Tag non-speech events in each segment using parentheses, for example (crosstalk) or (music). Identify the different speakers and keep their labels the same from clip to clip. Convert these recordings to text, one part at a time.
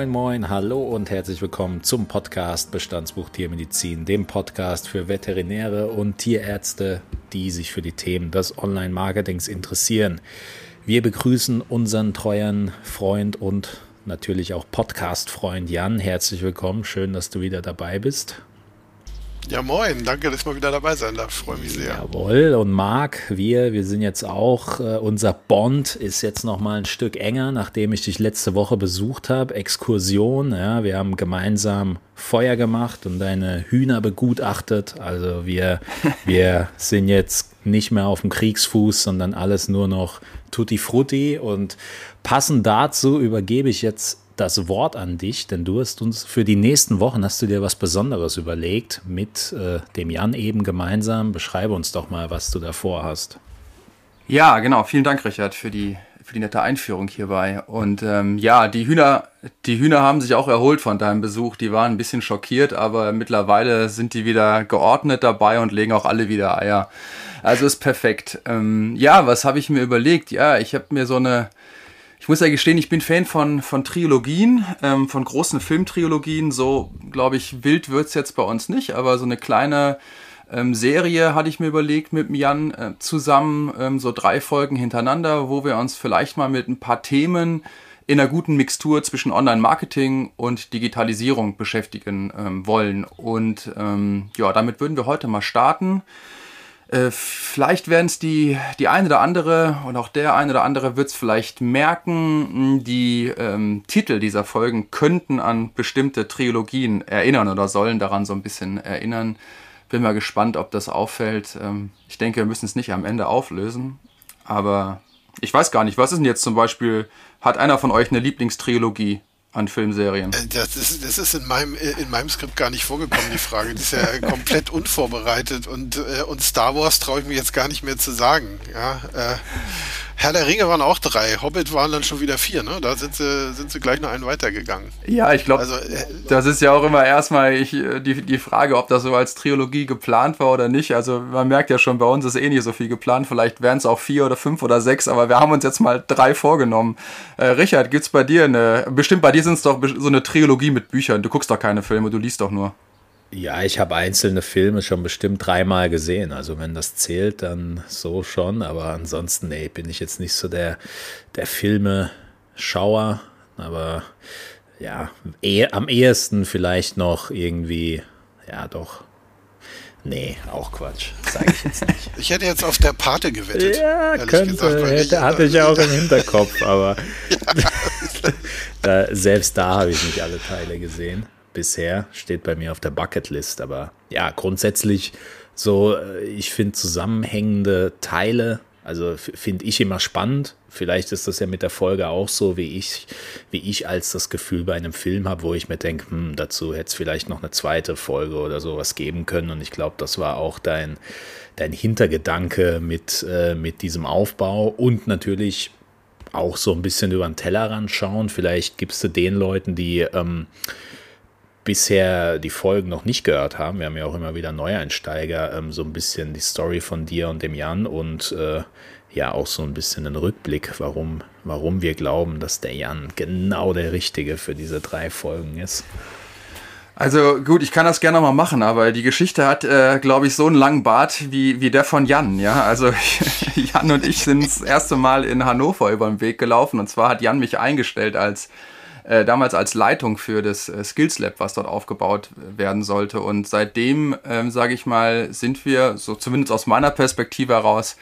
Speaker 1: moin, moin, hallo und herzlich willkommen zum Podcast Bestandsbuch Tiermedizin, dem Podcast für Veterinäre und Tierärzte, die sich für die Themen des Online-Marketings interessieren. Wir begrüßen unseren treuen Freund und natürlich auch Podcast-Freund Jan. Herzlich willkommen, schön, dass du wieder dabei bist.
Speaker 2: Ja, moin, danke, dass ich mal wieder dabei sein darf. Freue mich sehr.
Speaker 1: Jawohl, und Marc, wir, wir sind jetzt auch, äh, unser Bond ist jetzt noch mal ein Stück enger, nachdem ich dich letzte Woche besucht habe. Exkursion, ja, wir haben gemeinsam Feuer gemacht und deine Hühner begutachtet. Also wir, (laughs) wir sind jetzt nicht mehr auf dem Kriegsfuß, sondern alles nur noch Tutti Frutti. Und passend dazu übergebe ich jetzt das Wort an dich, denn du hast uns für die nächsten Wochen hast du dir was Besonderes überlegt mit äh, dem Jan eben gemeinsam. Beschreibe uns doch mal, was du da vorhast.
Speaker 3: Ja, genau. Vielen Dank, Richard, für die für die nette Einführung hierbei. Und ähm, ja, die Hühner, die Hühner haben sich auch erholt von deinem Besuch. Die waren ein bisschen schockiert, aber mittlerweile sind die wieder geordnet dabei und legen auch alle wieder Eier. Also ist perfekt. Ähm, ja, was habe ich mir überlegt? Ja, ich habe mir so eine muss ja gestehen, ich bin Fan von, von Trilogien, ähm, von großen Filmtrilogien. So, glaube ich, wild wird's jetzt bei uns nicht, aber so eine kleine ähm, Serie hatte ich mir überlegt mit Jan äh, zusammen, ähm, so drei Folgen hintereinander, wo wir uns vielleicht mal mit ein paar Themen in einer guten Mixtur zwischen Online-Marketing und Digitalisierung beschäftigen ähm, wollen. Und ähm, ja, damit würden wir heute mal starten. Äh, vielleicht werden es die, die eine oder andere und auch der eine oder andere wird es vielleicht merken, die ähm, Titel dieser Folgen könnten an bestimmte Trilogien erinnern oder sollen daran so ein bisschen erinnern. Bin mal gespannt, ob das auffällt. Ähm, ich denke, wir müssen es nicht am Ende auflösen, aber ich weiß gar nicht, was ist denn jetzt zum Beispiel, hat einer von euch eine Lieblingstrilogie? An Filmserien? Äh,
Speaker 2: das ist, das ist in, meinem, in meinem Skript gar nicht vorgekommen, die Frage. Die ist ja (laughs) komplett unvorbereitet und, äh, und Star Wars traue ich mir jetzt gar nicht mehr zu sagen. Ja, äh, Herr der Ringe waren auch drei, Hobbit waren dann schon wieder vier, ne? Da sind sie, sind sie gleich noch einen weitergegangen.
Speaker 3: Ja, ich glaube, also, äh, das ist ja auch immer erstmal ich, äh, die, die Frage, ob das so als Trilogie geplant war oder nicht. Also man merkt ja schon, bei uns ist eh nicht so viel geplant. Vielleicht wären es auch vier oder fünf oder sechs, aber wir haben uns jetzt mal drei vorgenommen. Äh, Richard, gibt's bei dir eine, bestimmt bei dir sind es doch so eine Trilogie mit Büchern. Du guckst doch keine Filme, du liest doch nur.
Speaker 1: Ja, ich habe einzelne Filme schon bestimmt dreimal gesehen. Also wenn das zählt, dann so schon. Aber ansonsten, nee, bin ich jetzt nicht so der, der Filme-Schauer. Aber ja, eh, am ehesten vielleicht noch irgendwie, ja doch. Nee, auch Quatsch. Sage ich jetzt nicht. (laughs)
Speaker 2: ich hätte jetzt auf der Pate gewettet.
Speaker 1: Ja, könnte. Gesagt, hätte, hatte ich auch im Hinterkopf, aber (laughs) (laughs) da, selbst da habe ich nicht alle Teile gesehen bisher, steht bei mir auf der Bucketlist. Aber ja, grundsätzlich so, äh, ich finde zusammenhängende Teile, also finde ich immer spannend. Vielleicht ist das ja mit der Folge auch so, wie ich, wie ich als das Gefühl bei einem Film habe, wo ich mir denke, hm, dazu hätte es vielleicht noch eine zweite Folge oder sowas geben können. Und ich glaube, das war auch dein, dein Hintergedanke mit, äh, mit diesem Aufbau und natürlich auch so ein bisschen über den Tellerrand schauen. Vielleicht gibst du den Leuten, die ähm, bisher die Folgen noch nicht gehört haben, wir haben ja auch immer wieder Neueinsteiger, ähm, so ein bisschen die Story von dir und dem Jan und äh, ja auch so ein bisschen einen Rückblick, warum, warum wir glauben, dass der Jan genau der Richtige für diese drei Folgen ist.
Speaker 3: Also gut, ich kann das gerne mal machen, aber die Geschichte hat, äh, glaube ich, so einen langen Bart wie, wie der von Jan. Ja, also (laughs) Jan und ich sind das erste Mal in Hannover über den Weg gelaufen und zwar hat Jan mich eingestellt als äh, damals als Leitung für das äh, Skills Lab, was dort aufgebaut werden sollte. Und seitdem, ähm, sage ich mal, sind wir, so zumindest aus meiner Perspektive heraus,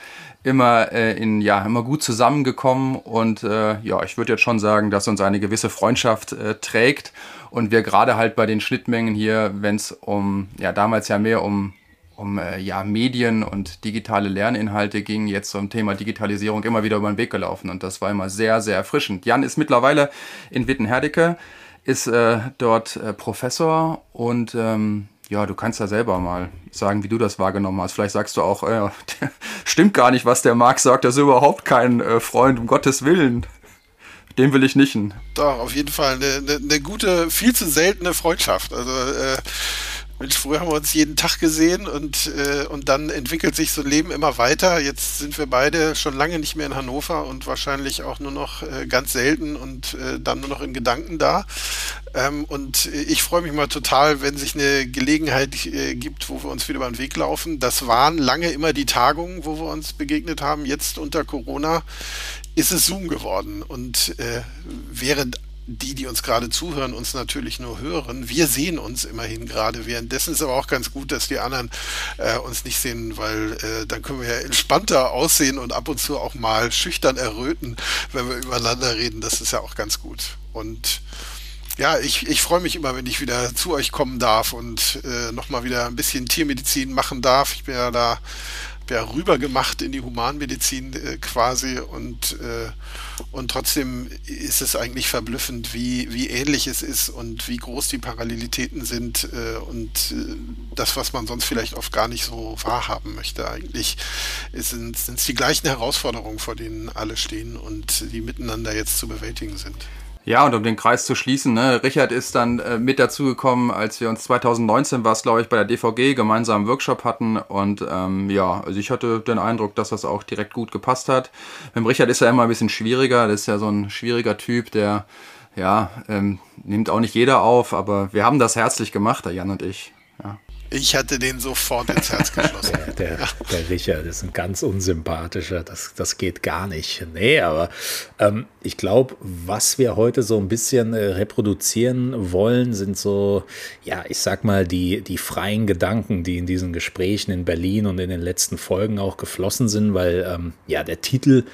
Speaker 3: immer äh, in ja immer gut zusammengekommen und äh, ja ich würde jetzt schon sagen, dass uns eine gewisse Freundschaft äh, trägt und wir gerade halt bei den Schnittmengen hier, wenn es um ja damals ja mehr um um äh, ja, Medien und digitale Lerninhalte ging, jetzt zum Thema Digitalisierung immer wieder über den Weg gelaufen. Und das war immer sehr, sehr erfrischend. Jan ist mittlerweile in Wittenherdecke, ist äh, dort äh, Professor und ähm, ja, du kannst ja selber mal sagen, wie du das wahrgenommen hast. Vielleicht sagst du auch, äh, (laughs) stimmt gar nicht, was der Marc sagt, er ist überhaupt kein äh, Freund, um Gottes Willen. Den will ich nicht.
Speaker 2: Doch, auf jeden Fall eine, eine, eine gute, viel zu seltene Freundschaft. Also äh, Mensch, früher haben wir uns jeden Tag gesehen und, äh, und dann entwickelt sich so ein Leben immer weiter. Jetzt sind wir beide schon lange nicht mehr in Hannover und wahrscheinlich auch nur noch äh, ganz selten und äh, dann nur noch in Gedanken da. Ähm, und ich freue mich mal total, wenn sich eine Gelegenheit äh, gibt, wo wir uns wieder über den Weg laufen. Das waren lange immer die Tagungen, wo wir uns begegnet haben. Jetzt unter Corona ist es Zoom geworden. Und äh, während die, die uns gerade zuhören, uns natürlich nur hören. Wir sehen uns immerhin gerade. Währenddessen ist aber auch ganz gut, dass die anderen äh, uns nicht sehen, weil äh, dann können wir ja entspannter aussehen und ab und zu auch mal schüchtern erröten, wenn wir übereinander reden. Das ist ja auch ganz gut. Und ja, ich, ich freue mich immer, wenn ich wieder zu euch kommen darf und äh, nochmal wieder ein bisschen Tiermedizin machen darf. Ich bin ja da ja, rübergemacht in die Humanmedizin äh, quasi und, äh, und trotzdem ist es eigentlich verblüffend, wie, wie ähnlich es ist und wie groß die Parallelitäten sind äh, und äh, das, was man sonst vielleicht oft gar nicht so wahrhaben möchte. Eigentlich sind es die gleichen Herausforderungen, vor denen alle stehen und die miteinander jetzt zu bewältigen sind.
Speaker 3: Ja, und um den Kreis zu schließen, ne, Richard ist dann äh, mit dazugekommen, als wir uns 2019 war es, glaube ich, bei der DVG gemeinsam einen Workshop hatten. Und ähm, ja, also ich hatte den Eindruck, dass das auch direkt gut gepasst hat. Mit Richard ist er immer ein bisschen schwieriger. Das ist ja so ein schwieriger Typ, der ja, ähm, nimmt auch nicht jeder auf, aber wir haben das herzlich gemacht, der Jan und ich. Ja.
Speaker 2: Ich hatte den sofort ins Herz geschlossen.
Speaker 1: der, der, der, Richard ist ein ganz unsympathischer, das, das geht gar nicht. Nee, aber ähm, ich glaube, was wir heute so ein bisschen äh, reproduzieren wollen, sind so, ja, ich sag mal, die, die freien Gedanken, die in diesen Gesprächen in Berlin und in den letzten Folgen auch geflossen sind, weil ähm, ja, der Titel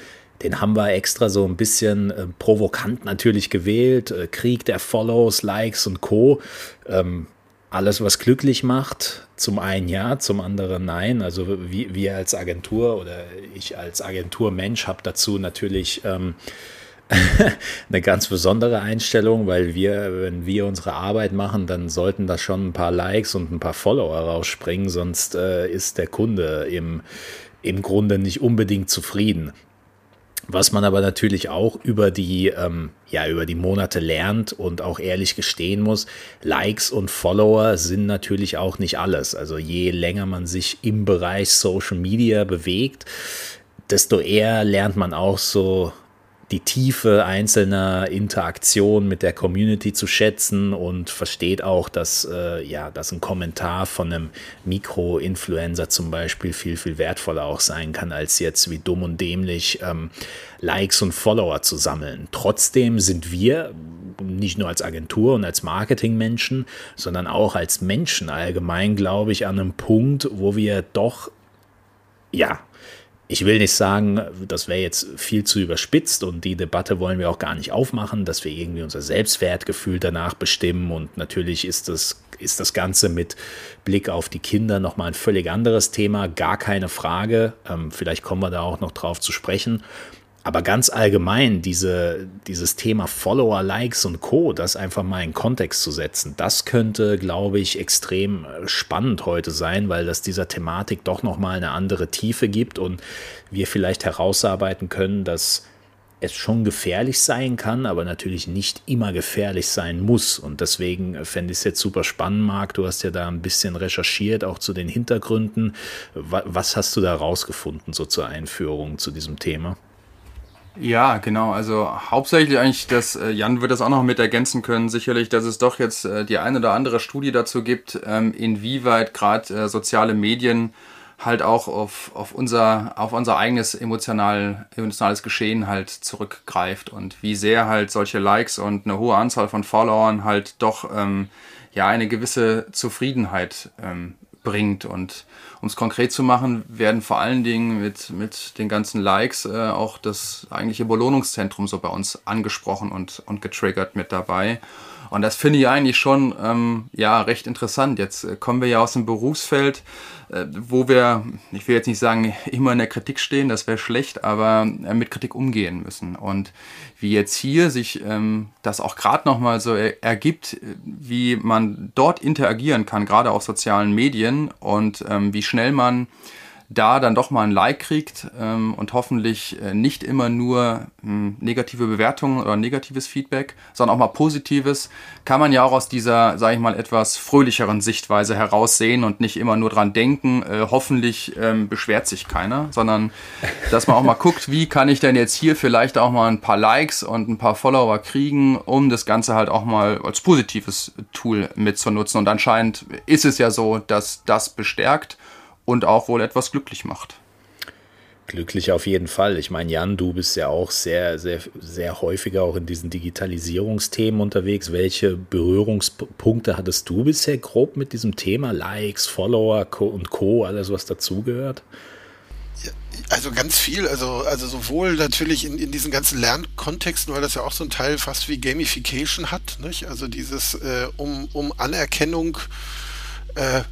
Speaker 1: den haben wir extra so ein bisschen äh, provokant natürlich gewählt. Äh, Krieg der Follows, Likes und Co. Ähm, alles, was glücklich macht, zum einen ja, zum anderen nein. Also wir als Agentur oder ich als Agenturmensch habe dazu natürlich ähm, (laughs) eine ganz besondere Einstellung, weil wir, wenn wir unsere Arbeit machen, dann sollten da schon ein paar Likes und ein paar Follower rausspringen, sonst äh, ist der Kunde im, im Grunde nicht unbedingt zufrieden. Was man aber natürlich auch über die, ähm, ja, über die Monate lernt und auch ehrlich gestehen muss, Likes und Follower sind natürlich auch nicht alles. Also je länger man sich im Bereich Social Media bewegt, desto eher lernt man auch so die Tiefe einzelner Interaktionen mit der Community zu schätzen und versteht auch, dass, äh, ja, dass ein Kommentar von einem Mikro-Influencer zum Beispiel viel, viel wertvoller auch sein kann, als jetzt wie dumm und dämlich ähm, Likes und Follower zu sammeln. Trotzdem sind wir nicht nur als Agentur und als Marketingmenschen, sondern auch als Menschen allgemein, glaube ich, an einem Punkt, wo wir doch ja, ich will nicht sagen, das wäre jetzt viel zu überspitzt und die Debatte wollen wir auch gar nicht aufmachen, dass wir irgendwie unser Selbstwertgefühl danach bestimmen und natürlich ist das, ist das Ganze mit Blick auf die Kinder nochmal ein völlig anderes Thema, gar keine Frage. Ähm, vielleicht kommen wir da auch noch drauf zu sprechen. Aber ganz allgemein, diese, dieses Thema Follower, Likes und Co., das einfach mal in Kontext zu setzen, das könnte, glaube ich, extrem äh, spannend heute sein, weil das dieser Thematik doch nochmal eine andere Tiefe gibt und wir vielleicht herausarbeiten können, dass es schon gefährlich sein kann, aber natürlich nicht immer gefährlich sein muss. Und deswegen äh, fände ich es jetzt super spannend, Marc. Du hast ja da ein bisschen recherchiert, auch zu den Hintergründen. Was hast du da rausgefunden, so zur Einführung zu diesem Thema?
Speaker 3: Ja, genau. Also hauptsächlich eigentlich, dass äh, Jan wird das auch noch mit ergänzen können, sicherlich, dass es doch jetzt äh, die eine oder andere Studie dazu gibt, ähm, inwieweit gerade äh, soziale Medien halt auch auf, auf, unser, auf unser eigenes emotional, emotionales Geschehen halt zurückgreift und wie sehr halt solche Likes und eine hohe Anzahl von Followern halt doch ähm, ja eine gewisse Zufriedenheit ähm, bringt und um es konkret zu machen, werden vor allen Dingen mit, mit den ganzen Likes äh, auch das eigentliche Belohnungszentrum so bei uns angesprochen und, und getriggert mit dabei. Und das finde ich eigentlich schon ähm, ja, recht interessant. Jetzt äh, kommen wir ja aus dem Berufsfeld, äh, wo wir, ich will jetzt nicht sagen, (laughs) immer in der Kritik stehen, das wäre schlecht, aber äh, mit Kritik umgehen müssen. Und wie jetzt hier sich ähm, das auch gerade nochmal so er ergibt, wie man dort interagieren kann, gerade auf sozialen Medien und ähm, wie schnell man da dann doch mal ein Like kriegt ähm, und hoffentlich äh, nicht immer nur ähm, negative Bewertungen oder negatives Feedback, sondern auch mal positives, kann man ja auch aus dieser, sage ich mal, etwas fröhlicheren Sichtweise heraussehen und nicht immer nur dran denken, äh, hoffentlich ähm, beschwert sich keiner, sondern dass man auch mal guckt, wie kann ich denn jetzt hier vielleicht auch mal ein paar Likes und ein paar Follower kriegen, um das Ganze halt auch mal als positives Tool mitzunutzen. Und anscheinend ist es ja so, dass das bestärkt und auch wohl etwas glücklich macht.
Speaker 1: Glücklich auf jeden Fall. Ich meine, Jan, du bist ja auch sehr, sehr, sehr häufiger auch in diesen Digitalisierungsthemen unterwegs. Welche Berührungspunkte hattest du bisher grob mit diesem Thema? Likes, Follower und Co., alles was dazugehört?
Speaker 2: Also ganz viel, also, also sowohl natürlich in, in diesen ganzen Lernkontexten, weil das ja auch so ein Teil fast wie Gamification hat, nicht? also dieses äh, um, um Anerkennung äh,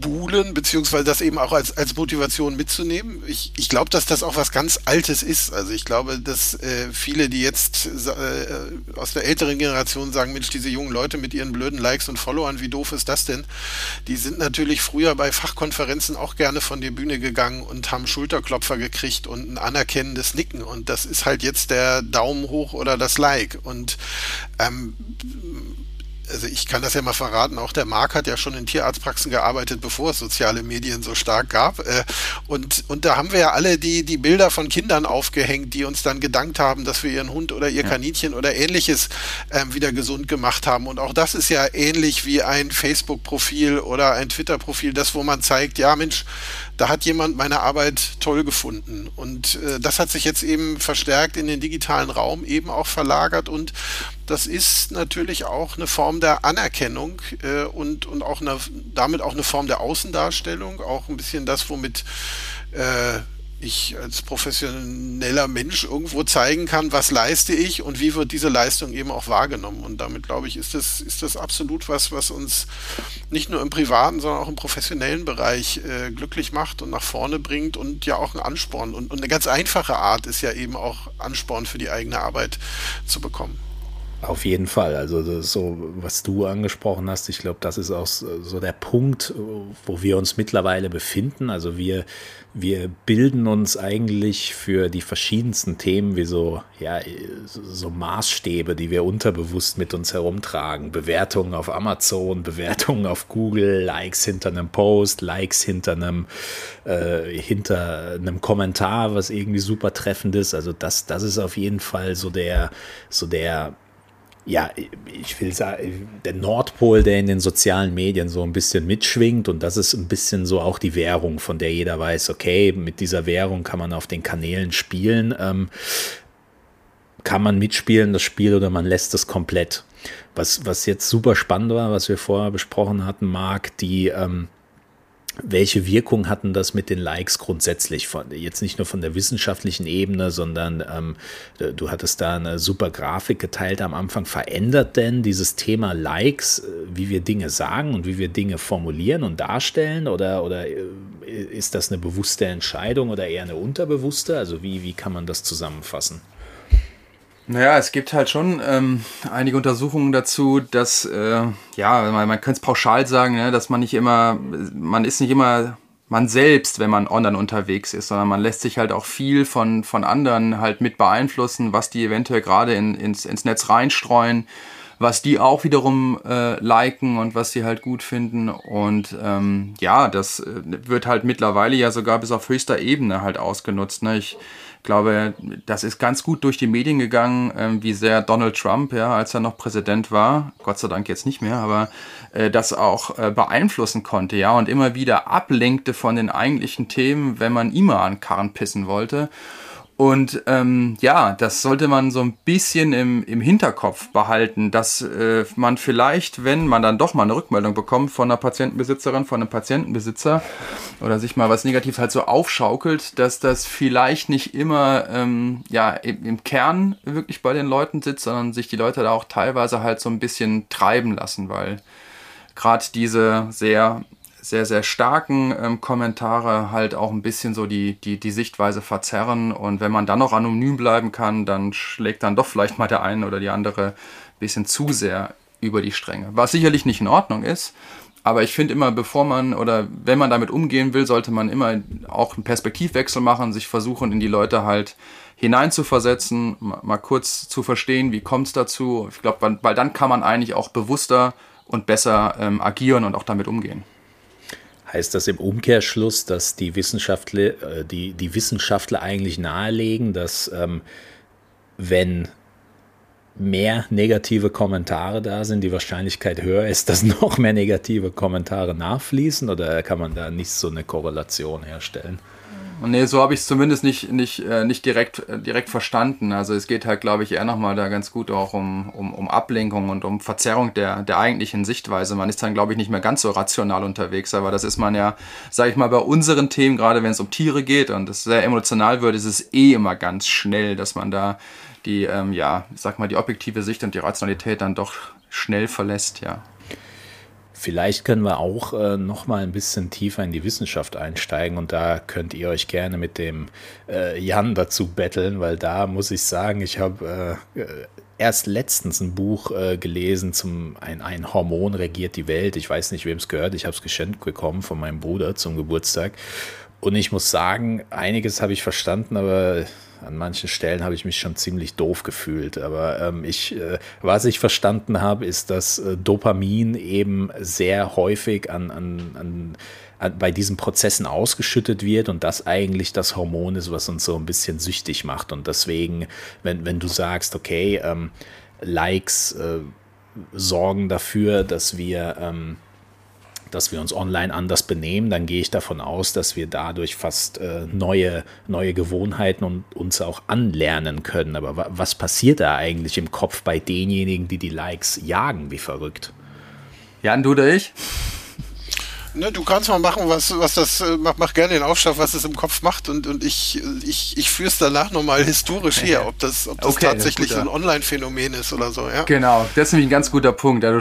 Speaker 2: buhlen, beziehungsweise das eben auch als, als Motivation mitzunehmen. Ich, ich glaube, dass das auch was ganz Altes ist. Also ich glaube, dass äh, viele, die jetzt äh, aus der älteren Generation sagen, Mensch, diese jungen Leute mit ihren blöden Likes und Followern, wie doof ist das denn? Die sind natürlich früher bei Fachkonferenzen auch gerne von der Bühne gegangen und haben Schulterklopfer gekriegt und ein anerkennendes Nicken. Und das ist halt jetzt der Daumen hoch oder das Like. Und ähm, also ich kann das ja mal verraten, auch der Marc hat ja schon in Tierarztpraxen gearbeitet, bevor es soziale Medien so stark gab. Äh, und, und da haben wir ja alle die, die Bilder von Kindern aufgehängt, die uns dann gedankt haben, dass wir ihren Hund oder ihr Kaninchen oder ähnliches ähm, wieder gesund gemacht haben. Und auch das ist ja ähnlich wie ein Facebook-Profil oder ein Twitter-Profil, das wo man zeigt, ja Mensch, da hat jemand meine Arbeit toll gefunden. Und äh, das hat sich jetzt eben verstärkt in den digitalen Raum eben auch verlagert und das ist natürlich auch eine Form der Anerkennung äh, und, und auch eine, damit auch eine Form der Außendarstellung, auch ein bisschen das, womit äh, ich als professioneller Mensch irgendwo zeigen kann, was leiste ich und wie wird diese Leistung eben auch wahrgenommen. Und damit, glaube ich, ist das, ist das absolut was, was uns nicht nur im privaten, sondern auch im professionellen Bereich äh, glücklich macht und nach vorne bringt und ja auch ein Ansporn. Und, und eine ganz einfache Art ist ja eben auch Ansporn für die eigene Arbeit zu bekommen.
Speaker 1: Auf jeden Fall. Also so, was du angesprochen hast, ich glaube, das ist auch so der Punkt, wo wir uns mittlerweile befinden. Also wir, wir bilden uns eigentlich für die verschiedensten Themen wie so, ja, so Maßstäbe, die wir unterbewusst mit uns herumtragen. Bewertungen auf Amazon, Bewertungen auf Google, Likes hinter einem Post, Likes hinter einem, äh, hinter einem Kommentar, was irgendwie super treffend ist. Also das, das ist auf jeden Fall so der, so der ja, ich will sagen, der Nordpol, der in den sozialen Medien so ein bisschen mitschwingt und das ist ein bisschen so auch die Währung, von der jeder weiß, okay, mit dieser Währung kann man auf den Kanälen spielen. Ähm, kann man mitspielen, das Spiel, oder man lässt es komplett. Was, was jetzt super spannend war, was wir vorher besprochen hatten, Marc, die, ähm, welche Wirkung hatten das mit den Likes grundsätzlich? Von, jetzt nicht nur von der wissenschaftlichen Ebene, sondern ähm, du hattest da eine super Grafik geteilt am Anfang. Verändert denn dieses Thema Likes, äh, wie wir Dinge sagen und wie wir Dinge formulieren und darstellen? Oder, oder äh, ist das eine bewusste Entscheidung oder eher eine unterbewusste? Also wie, wie kann man das zusammenfassen?
Speaker 3: Naja, es gibt halt schon ähm, einige Untersuchungen dazu, dass, äh, ja, man, man könnte es pauschal sagen, ne, dass man nicht immer, man ist nicht immer man selbst, wenn man online unterwegs ist, sondern man lässt sich halt auch viel von, von anderen halt mit beeinflussen, was die eventuell gerade in, ins, ins Netz reinstreuen, was die auch wiederum äh, liken und was sie halt gut finden. Und ähm, ja, das äh, wird halt mittlerweile ja sogar bis auf höchster Ebene halt ausgenutzt. Ne? Ich glaube, das ist ganz gut durch die Medien gegangen, äh, wie sehr Donald Trump, ja, als er noch Präsident war, Gott sei Dank jetzt nicht mehr, aber äh, das auch äh, beeinflussen konnte, ja, und immer wieder ablenkte von den eigentlichen Themen, wenn man immer an Karren pissen wollte. Und ähm, ja, das sollte man so ein bisschen im, im Hinterkopf behalten, dass äh, man vielleicht, wenn man dann doch mal eine Rückmeldung bekommt von einer Patientenbesitzerin, von einem Patientenbesitzer oder sich mal was Negatives halt so aufschaukelt, dass das vielleicht nicht immer ähm, ja, im, im Kern wirklich bei den Leuten sitzt, sondern sich die Leute da auch teilweise halt so ein bisschen treiben lassen, weil gerade diese sehr sehr, sehr starken ähm, Kommentare halt auch ein bisschen so die, die, die Sichtweise verzerren. Und wenn man dann noch anonym bleiben kann, dann schlägt dann doch vielleicht mal der eine oder die andere ein bisschen zu sehr über die Stränge. Was sicherlich nicht in Ordnung ist, Aber ich finde immer, bevor man oder wenn man damit umgehen will, sollte man immer auch einen Perspektivwechsel machen, sich versuchen, in die Leute halt hineinzuversetzen, mal kurz zu verstehen, wie kommt es dazu. Ich glaube, weil dann kann man eigentlich auch bewusster und besser ähm, agieren und auch damit umgehen.
Speaker 1: Heißt das im Umkehrschluss, dass die Wissenschaftler, äh, die, die Wissenschaftler eigentlich nahelegen, dass ähm, wenn mehr negative Kommentare da sind, die Wahrscheinlichkeit höher ist, (laughs) dass noch mehr negative Kommentare nachfließen oder kann man da nicht so eine Korrelation herstellen?
Speaker 3: Nee, so habe ich es zumindest nicht, nicht, äh, nicht direkt, äh, direkt verstanden. Also es geht halt, glaube ich, eher nochmal da ganz gut auch um, um, um Ablenkung und um Verzerrung der, der eigentlichen Sichtweise. Man ist dann, glaube ich, nicht mehr ganz so rational unterwegs, aber das ist man ja, sage ich mal, bei unseren Themen, gerade wenn es um Tiere geht und es sehr emotional wird, ist es eh immer ganz schnell, dass man da die, ähm, ja, sag mal, die objektive Sicht und die Rationalität dann doch schnell verlässt, ja.
Speaker 1: Vielleicht können wir auch äh, noch mal ein bisschen tiefer in die Wissenschaft einsteigen und da könnt ihr euch gerne mit dem äh, Jan dazu betteln, weil da muss ich sagen, ich habe äh, erst letztens ein Buch äh, gelesen zum ein, ein Hormon regiert die Welt. Ich weiß nicht, wem es gehört. Ich habe es geschenkt bekommen von meinem Bruder zum Geburtstag. Und ich muss sagen, einiges habe ich verstanden, aber an manchen Stellen habe ich mich schon ziemlich doof gefühlt. Aber ähm, ich, äh, was ich verstanden habe, ist, dass äh, Dopamin eben sehr häufig an, an, an, an, bei diesen Prozessen ausgeschüttet wird und das eigentlich das Hormon ist, was uns so ein bisschen süchtig macht. Und deswegen, wenn, wenn du sagst, okay, ähm, Likes äh, sorgen dafür, dass wir ähm, dass wir uns online anders benehmen, dann gehe ich davon aus, dass wir dadurch fast äh, neue, neue Gewohnheiten und uns auch anlernen können. Aber was passiert da eigentlich im Kopf bei denjenigen, die die Likes jagen, wie verrückt?
Speaker 3: Jan, du oder ich?
Speaker 2: Ne, du kannst mal machen, was, was das, äh, mach, mach gerne den Aufschlag, was es im Kopf macht und, und ich, ich, ich führe es danach nochmal historisch her, ob das, ob das okay, tatsächlich das so ein Online-Phänomen ist oder so, ja.
Speaker 3: Genau, das ist nämlich ein ganz guter Punkt. Du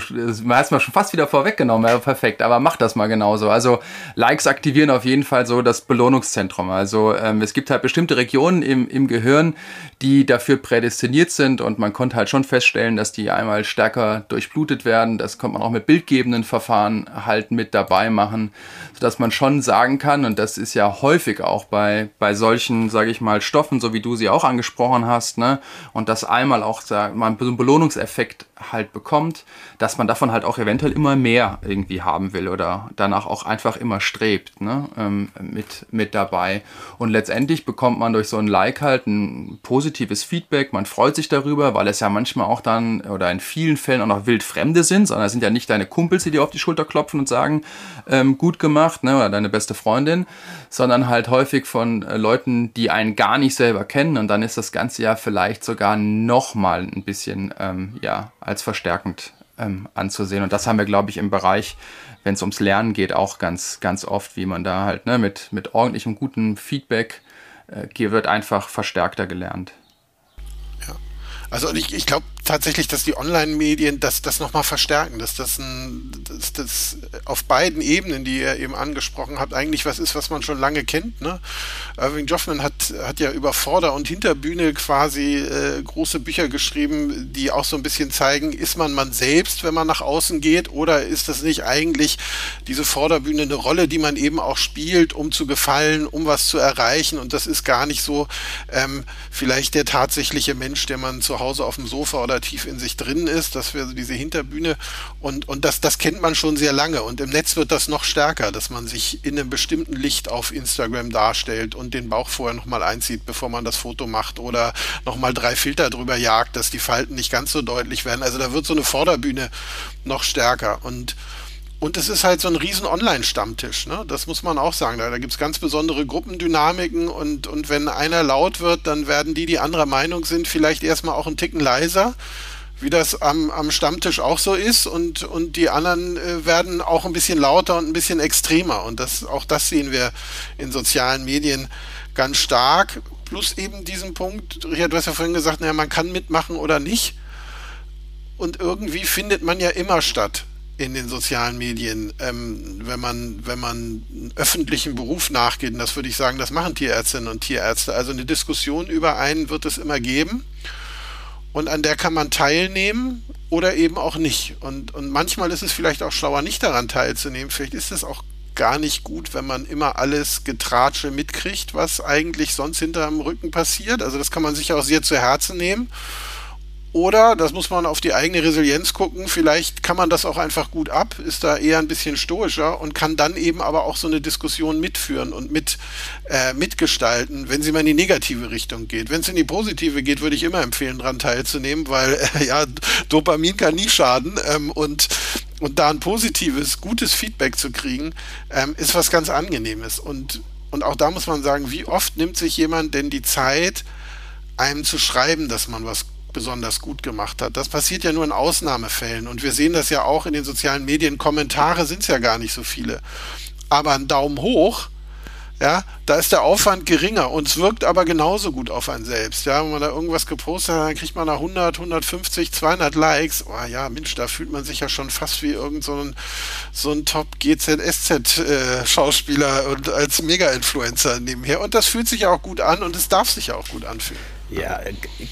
Speaker 3: hast mal schon fast wieder vorweggenommen, ja, perfekt, aber mach das mal genauso. Also Likes aktivieren auf jeden Fall so das Belohnungszentrum. Also ähm, es gibt halt bestimmte Regionen im, im Gehirn, die dafür prädestiniert sind und man konnte halt schon feststellen, dass die einmal stärker durchblutet werden. Das kommt man auch mit bildgebenden Verfahren halt mit dabei machen machen, sodass man schon sagen kann, und das ist ja häufig auch bei, bei solchen, sage ich mal, Stoffen, so wie du sie auch angesprochen hast, ne, und das einmal auch sag, mal einen Belohnungseffekt halt bekommt, dass man davon halt auch eventuell immer mehr irgendwie haben will oder danach auch einfach immer strebt, ne, ähm, mit, mit dabei. Und letztendlich bekommt man durch so ein Like halt ein positives Feedback, man freut sich darüber, weil es ja manchmal auch dann oder in vielen Fällen auch noch wildfremde sind, sondern es sind ja nicht deine Kumpels, die dir auf die Schulter klopfen und sagen, ähm, gut gemacht, ne, oder deine beste Freundin, sondern halt häufig von äh, Leuten, die einen gar nicht selber kennen und dann ist das Ganze ja vielleicht sogar nochmal ein bisschen, ähm, ja, als verstärkend ähm, anzusehen. Und das haben wir, glaube ich, im Bereich, wenn es ums Lernen geht, auch ganz, ganz oft, wie man da halt ne, mit, mit ordentlichem, gutem Feedback äh, wird einfach verstärkter gelernt.
Speaker 2: Also ich, ich glaube, tatsächlich, dass die Online-Medien das, das nochmal verstärken, dass das, ein, dass das auf beiden Ebenen, die ihr eben angesprochen habt, eigentlich was ist, was man schon lange kennt. Ne? Irving Joffman hat, hat ja über Vorder- und Hinterbühne quasi äh, große Bücher geschrieben, die auch so ein bisschen zeigen, ist man man selbst, wenn man nach außen geht, oder ist das nicht eigentlich diese Vorderbühne eine Rolle, die man eben auch spielt, um zu gefallen, um was zu erreichen und das ist gar nicht so ähm, vielleicht der tatsächliche Mensch, der man zu Hause auf dem Sofa oder tief in sich drin ist, dass wir diese Hinterbühne und, und das, das kennt man schon sehr lange und im Netz wird das noch stärker, dass man sich in einem bestimmten Licht auf Instagram darstellt und den Bauch vorher nochmal einzieht, bevor man das Foto macht oder nochmal drei Filter drüber jagt, dass die Falten nicht ganz so deutlich werden. Also da wird so eine Vorderbühne noch stärker und und es ist halt so ein riesen Online-Stammtisch, ne? Das muss man auch sagen. Da, da gibt es ganz besondere Gruppendynamiken und, und wenn einer laut wird, dann werden die, die anderer Meinung sind, vielleicht erstmal auch einen Ticken leiser, wie das am, am Stammtisch auch so ist. Und, und die anderen äh, werden auch ein bisschen lauter und ein bisschen extremer. Und das, auch das sehen wir in sozialen Medien ganz stark. Plus eben diesen Punkt, Richard, du hast ja vorhin gesagt, naja, man kann mitmachen oder nicht. Und irgendwie findet man ja immer statt in den sozialen Medien, ähm, wenn man wenn man öffentlichen Beruf nachgeht, und das würde ich sagen, das machen Tierärztinnen und Tierärzte. Also eine Diskussion über einen wird es immer geben. und an der kann man teilnehmen oder eben auch nicht. Und, und manchmal ist es vielleicht auch schlauer, nicht daran teilzunehmen. Vielleicht ist es auch gar nicht gut, wenn man immer alles Getratsche mitkriegt, was eigentlich sonst hinterm Rücken passiert. Also das kann man sich auch sehr zu Herzen nehmen. Oder, das muss man auf die eigene Resilienz gucken, vielleicht kann man das auch einfach gut ab, ist da eher ein bisschen stoischer und kann dann eben aber auch so eine Diskussion mitführen und mit, äh, mitgestalten, wenn sie mal in die negative Richtung geht. Wenn es in die positive geht, würde ich immer empfehlen, daran teilzunehmen, weil äh, ja, Dopamin kann nie schaden ähm, und und da ein positives, gutes Feedback zu kriegen, ähm, ist was ganz Angenehmes. Und, und auch da muss man sagen, wie oft nimmt sich jemand denn die Zeit, einem zu schreiben, dass man was besonders gut gemacht hat. Das passiert ja nur in Ausnahmefällen und wir sehen das ja auch in den sozialen Medien. Kommentare sind es ja gar nicht so viele. Aber ein Daumen hoch, ja, da ist der Aufwand geringer und es wirkt aber genauso gut auf einen selbst. Ja, wenn man da irgendwas gepostet hat, dann kriegt man da 100, 150, 200 Likes. Oh ja, Mensch, da fühlt man sich ja schon fast wie irgend so ein, so ein Top GZSZ äh, und als Mega-Influencer nebenher. Und das fühlt sich auch gut an und es darf sich auch gut anfühlen.
Speaker 1: Ja,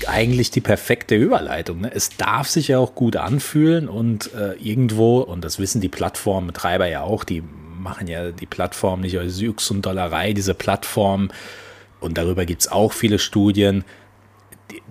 Speaker 1: eigentlich die perfekte Überleitung. Ne? Es darf sich ja auch gut anfühlen und äh, irgendwo, und das wissen die Plattformbetreiber ja auch, die machen ja die Plattform nicht als Jux und Dollerei, diese Plattform. Und darüber gibt es auch viele Studien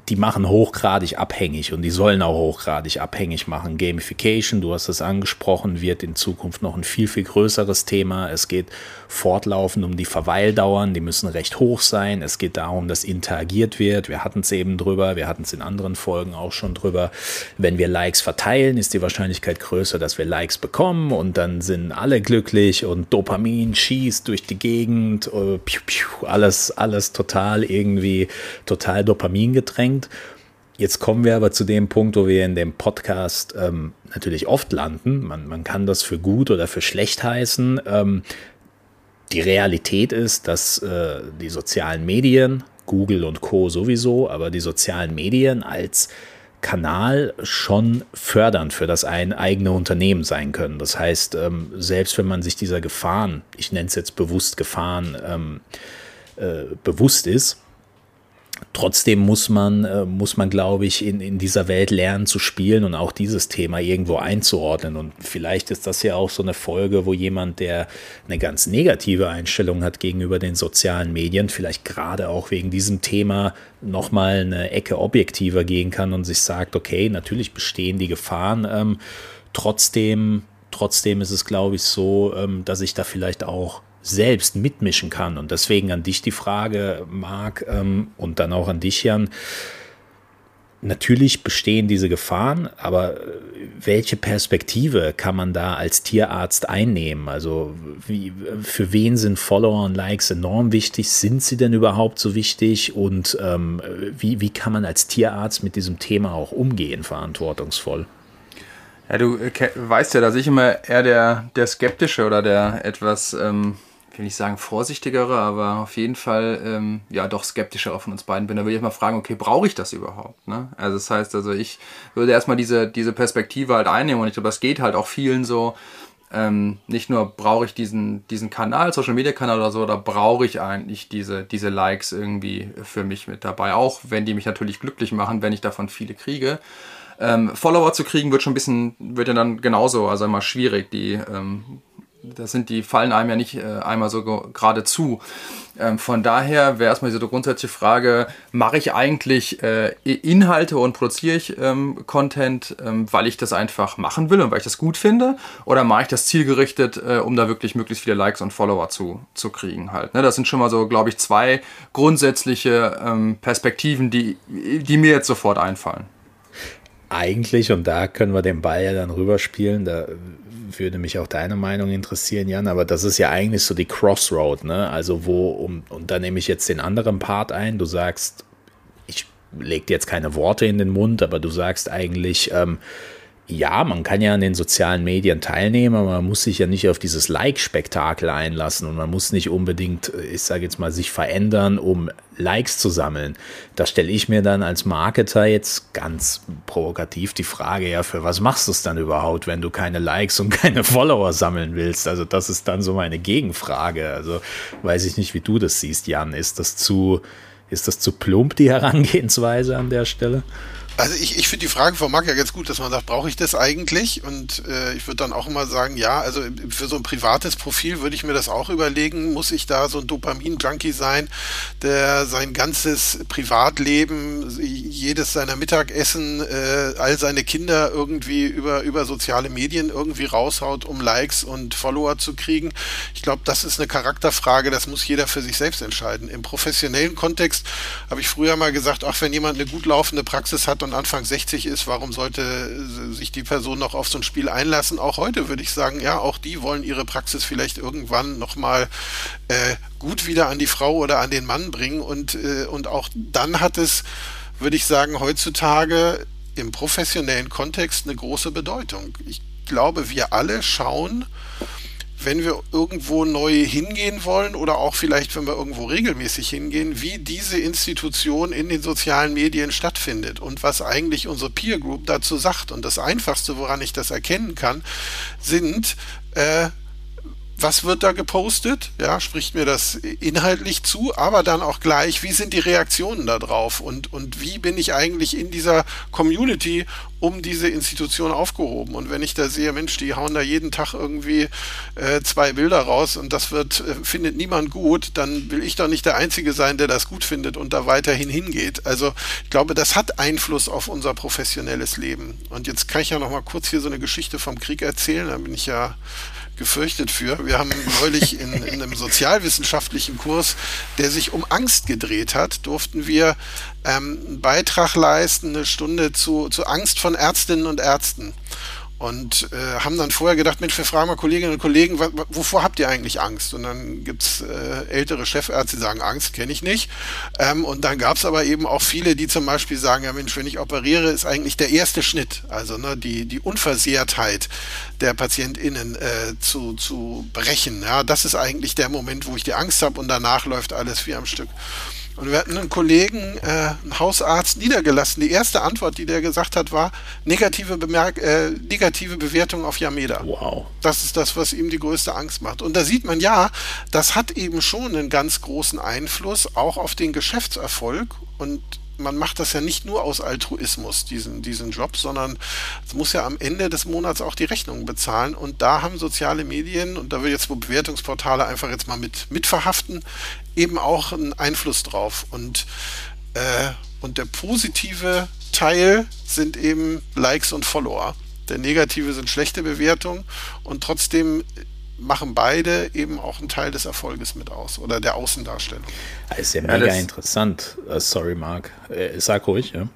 Speaker 1: die machen hochgradig abhängig und die sollen auch hochgradig abhängig machen. Gamification, du hast es angesprochen, wird in Zukunft noch ein viel, viel größeres Thema. Es geht fortlaufend um die Verweildauern, die müssen recht hoch sein. Es geht darum, dass interagiert wird. Wir hatten es eben drüber, wir hatten es in anderen Folgen auch schon drüber. Wenn wir Likes verteilen, ist die Wahrscheinlichkeit größer, dass wir Likes bekommen und dann sind alle glücklich und Dopamin schießt durch die Gegend, äh, alles, alles total irgendwie, total Dopamin getränkt sind. Jetzt kommen wir aber zu dem Punkt, wo wir in dem Podcast ähm, natürlich oft landen. Man, man kann das für gut oder für schlecht heißen. Ähm, die Realität ist, dass äh, die sozialen Medien, Google und Co sowieso, aber die sozialen Medien als Kanal schon fördernd für das ein, eigene Unternehmen sein können. Das heißt, ähm, selbst wenn man sich dieser Gefahren, ich nenne es jetzt bewusst Gefahren, ähm, äh, bewusst ist, trotzdem muss man, äh, muss man, glaube ich, in, in dieser Welt lernen zu spielen und auch dieses Thema irgendwo einzuordnen. Und vielleicht ist das ja auch so eine Folge, wo jemand, der eine ganz negative Einstellung hat gegenüber den sozialen Medien, vielleicht gerade auch wegen diesem Thema nochmal eine Ecke objektiver gehen kann und sich sagt, okay, natürlich bestehen die Gefahren, ähm, trotzdem, trotzdem ist es, glaube ich, so, ähm, dass ich da vielleicht auch selbst mitmischen kann. Und deswegen an dich die Frage, Marc, ähm, und dann auch an dich, Jan. Natürlich bestehen diese Gefahren, aber welche Perspektive kann man da als Tierarzt einnehmen? Also wie, für wen sind Follower und Likes enorm wichtig? Sind sie denn überhaupt so wichtig? Und ähm, wie, wie kann man als Tierarzt mit diesem Thema auch umgehen, verantwortungsvoll?
Speaker 3: Ja, du äh, weißt ja, dass ich immer eher der, der Skeptische oder der etwas ähm, ich will nicht sagen vorsichtigere, aber auf jeden Fall ähm, ja doch skeptischer von uns beiden bin. Da würde ich mal fragen, okay, brauche ich das überhaupt? Ne? Also das heißt, also ich würde erstmal diese, diese Perspektive halt einnehmen und ich glaube, das geht halt auch vielen so. Ähm, nicht nur brauche ich diesen, diesen Kanal, Social Media Kanal oder so, da brauche ich eigentlich diese, diese Likes irgendwie für mich mit dabei. Auch wenn die mich natürlich glücklich machen, wenn ich davon viele kriege. Ähm, Follower zu kriegen wird schon ein bisschen, wird ja dann genauso, also immer schwierig. Die ähm, das sind die fallen einem ja nicht äh, einmal so gerade zu. Ähm, von daher wäre erstmal diese grundsätzliche Frage, mache ich eigentlich äh, Inhalte und produziere ich ähm, Content, ähm, weil ich das einfach machen will und weil ich das gut finde? Oder mache ich das zielgerichtet, äh, um da wirklich möglichst viele Likes und Follower zu, zu kriegen halt? Ne? Das sind schon mal so, glaube ich, zwei grundsätzliche ähm, Perspektiven, die, die mir jetzt sofort einfallen
Speaker 1: eigentlich, und da können wir den Ball ja dann rüberspielen, da würde mich auch deine Meinung interessieren, Jan, aber das ist ja eigentlich so die Crossroad, ne? Also wo, um, und da nehme ich jetzt den anderen Part ein, du sagst, ich lege jetzt keine Worte in den Mund, aber du sagst eigentlich, ähm, ja, man kann ja an den sozialen Medien teilnehmen, aber man muss sich ja nicht auf dieses Like-Spektakel einlassen und man muss nicht unbedingt, äh, ich sage jetzt mal, sich verändern, um Likes zu sammeln. Da stelle ich mir dann als Marketer jetzt ganz provokativ die Frage, ja, für was machst du es dann überhaupt, wenn du keine Likes und (laughs) keine Follower sammeln willst? Also das ist dann so meine Gegenfrage. Also weiß ich nicht, wie du das siehst, Jan. Ist das zu, ist das zu plump, die Herangehensweise an der Stelle?
Speaker 2: Also ich, ich finde die Frage von Marc ja ganz gut, dass man sagt, brauche ich das eigentlich? Und äh, ich würde dann auch immer sagen, ja, also für so ein privates Profil würde ich mir das auch überlegen, muss ich da so ein Dopamin-Junkie sein, der sein ganzes Privatleben, jedes seiner Mittagessen, äh, all seine Kinder irgendwie über, über soziale Medien irgendwie raushaut, um Likes und Follower zu kriegen. Ich glaube, das ist eine Charakterfrage, das muss jeder für sich selbst entscheiden. Im professionellen Kontext habe ich früher mal gesagt, ach, wenn jemand eine gut laufende Praxis hat und Anfang 60 ist, warum sollte sich die Person noch auf so ein Spiel einlassen? Auch heute würde ich sagen, ja, auch die wollen ihre Praxis vielleicht irgendwann nochmal äh, gut wieder an die Frau oder an den Mann bringen und, äh, und auch dann hat es, würde ich sagen, heutzutage im professionellen Kontext eine große Bedeutung. Ich glaube, wir alle schauen, wenn wir irgendwo neu hingehen wollen oder auch vielleicht, wenn wir irgendwo regelmäßig hingehen, wie diese Institution in den sozialen Medien stattfindet und was eigentlich unsere Peer Group dazu sagt. Und das Einfachste, woran ich das erkennen kann, sind äh, was wird da gepostet? Ja, spricht mir das inhaltlich zu, aber dann auch gleich, wie sind die Reaktionen darauf und, und wie bin ich eigentlich in dieser Community um diese Institution aufgehoben? Und wenn ich da sehe, Mensch, die hauen da jeden Tag irgendwie äh, zwei Bilder raus und das wird, äh, findet niemand gut, dann will ich doch nicht der Einzige sein, der das gut findet und da weiterhin hingeht. Also ich glaube, das hat Einfluss auf unser professionelles Leben. Und jetzt kann ich ja noch mal kurz hier so eine Geschichte vom Krieg erzählen, da bin ich ja gefürchtet für. Wir haben neulich in, in, einem sozialwissenschaftlichen Kurs, der sich um Angst gedreht hat, durften wir ähm, einen Beitrag leisten, eine Stunde zu, zu Angst von Ärztinnen und Ärzten und äh, haben dann vorher gedacht, Mensch, wir fragen mal Kolleginnen und Kollegen, wovor habt ihr eigentlich Angst? Und dann gibt's äh, ältere Chefärzte, die sagen, Angst kenne ich nicht. Ähm, und dann gab's aber eben auch viele, die zum Beispiel sagen, ja Mensch, wenn ich operiere, ist eigentlich der erste Schnitt, also ne, die, die Unversehrtheit der PatientInnen äh, zu, zu brechen. Ja, das ist eigentlich der Moment, wo ich die Angst habe und danach läuft alles wie am Stück. Und wir hatten einen Kollegen, äh, einen Hausarzt, niedergelassen. Die erste Antwort, die der gesagt hat, war negative, Bemerk äh, negative Bewertung auf Yameda.
Speaker 1: Wow.
Speaker 2: Das ist das, was ihm die größte Angst macht. Und da sieht man ja, das hat eben schon einen ganz großen Einfluss auch auf den Geschäftserfolg. Und man macht das ja nicht nur aus Altruismus, diesen, diesen Job, sondern es muss ja am Ende des Monats auch die Rechnungen bezahlen. Und da haben soziale Medien, und da will jetzt Bewertungsportale einfach jetzt mal mit, mit verhaften, eben auch einen Einfluss drauf. Und, äh, und der positive Teil sind eben Likes und Follower. Der negative sind schlechte Bewertungen und trotzdem machen beide eben auch einen Teil des Erfolges mit aus oder der Außendarstellung.
Speaker 1: Das ist ja mega ja, interessant. Uh, sorry, Marc. Äh, sag ruhig, ja.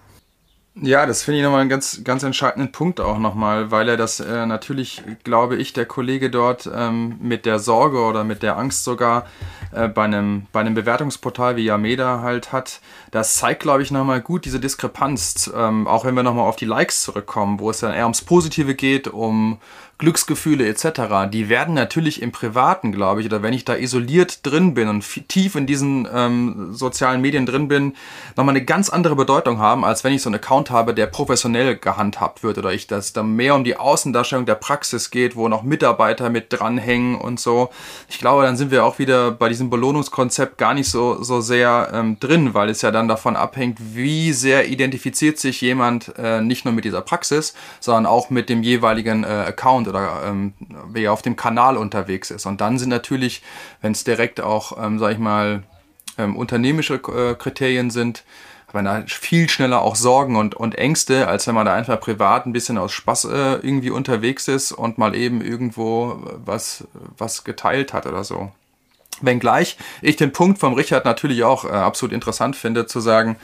Speaker 3: Ja, das finde ich nochmal einen ganz, ganz entscheidenden Punkt auch nochmal, weil er das äh, natürlich, glaube ich, der Kollege dort ähm, mit der Sorge oder mit der Angst sogar äh, bei, einem, bei einem Bewertungsportal wie Yameda halt hat. Das zeigt, glaube ich, nochmal gut diese Diskrepanz, ähm, auch wenn wir nochmal auf die Likes zurückkommen, wo es dann eher ums Positive geht, um Glücksgefühle etc., die werden natürlich im Privaten, glaube ich, oder wenn ich da isoliert drin bin und tief in diesen ähm, sozialen Medien drin bin, nochmal eine ganz andere Bedeutung haben, als wenn ich so einen Account habe, der professionell gehandhabt wird oder ich, dass da mehr um die Außendarstellung der Praxis geht, wo noch Mitarbeiter mit dranhängen und so. Ich glaube, dann sind wir auch wieder bei diesem Belohnungskonzept gar nicht so, so sehr ähm, drin, weil es ja dann davon abhängt, wie sehr identifiziert sich jemand äh, nicht nur mit dieser Praxis, sondern auch mit dem jeweiligen äh, Account oder ähm, wer auf dem Kanal unterwegs ist. Und dann sind natürlich, wenn es direkt auch, ähm, sag ich mal, ähm, unternehmische äh, Kriterien sind, hat da viel schneller auch Sorgen und, und Ängste, als wenn man da einfach privat ein bisschen aus Spaß äh, irgendwie unterwegs ist und mal eben irgendwo was, was geteilt hat oder so. Wenngleich ich den Punkt vom Richard natürlich auch äh, absolut interessant finde, zu sagen,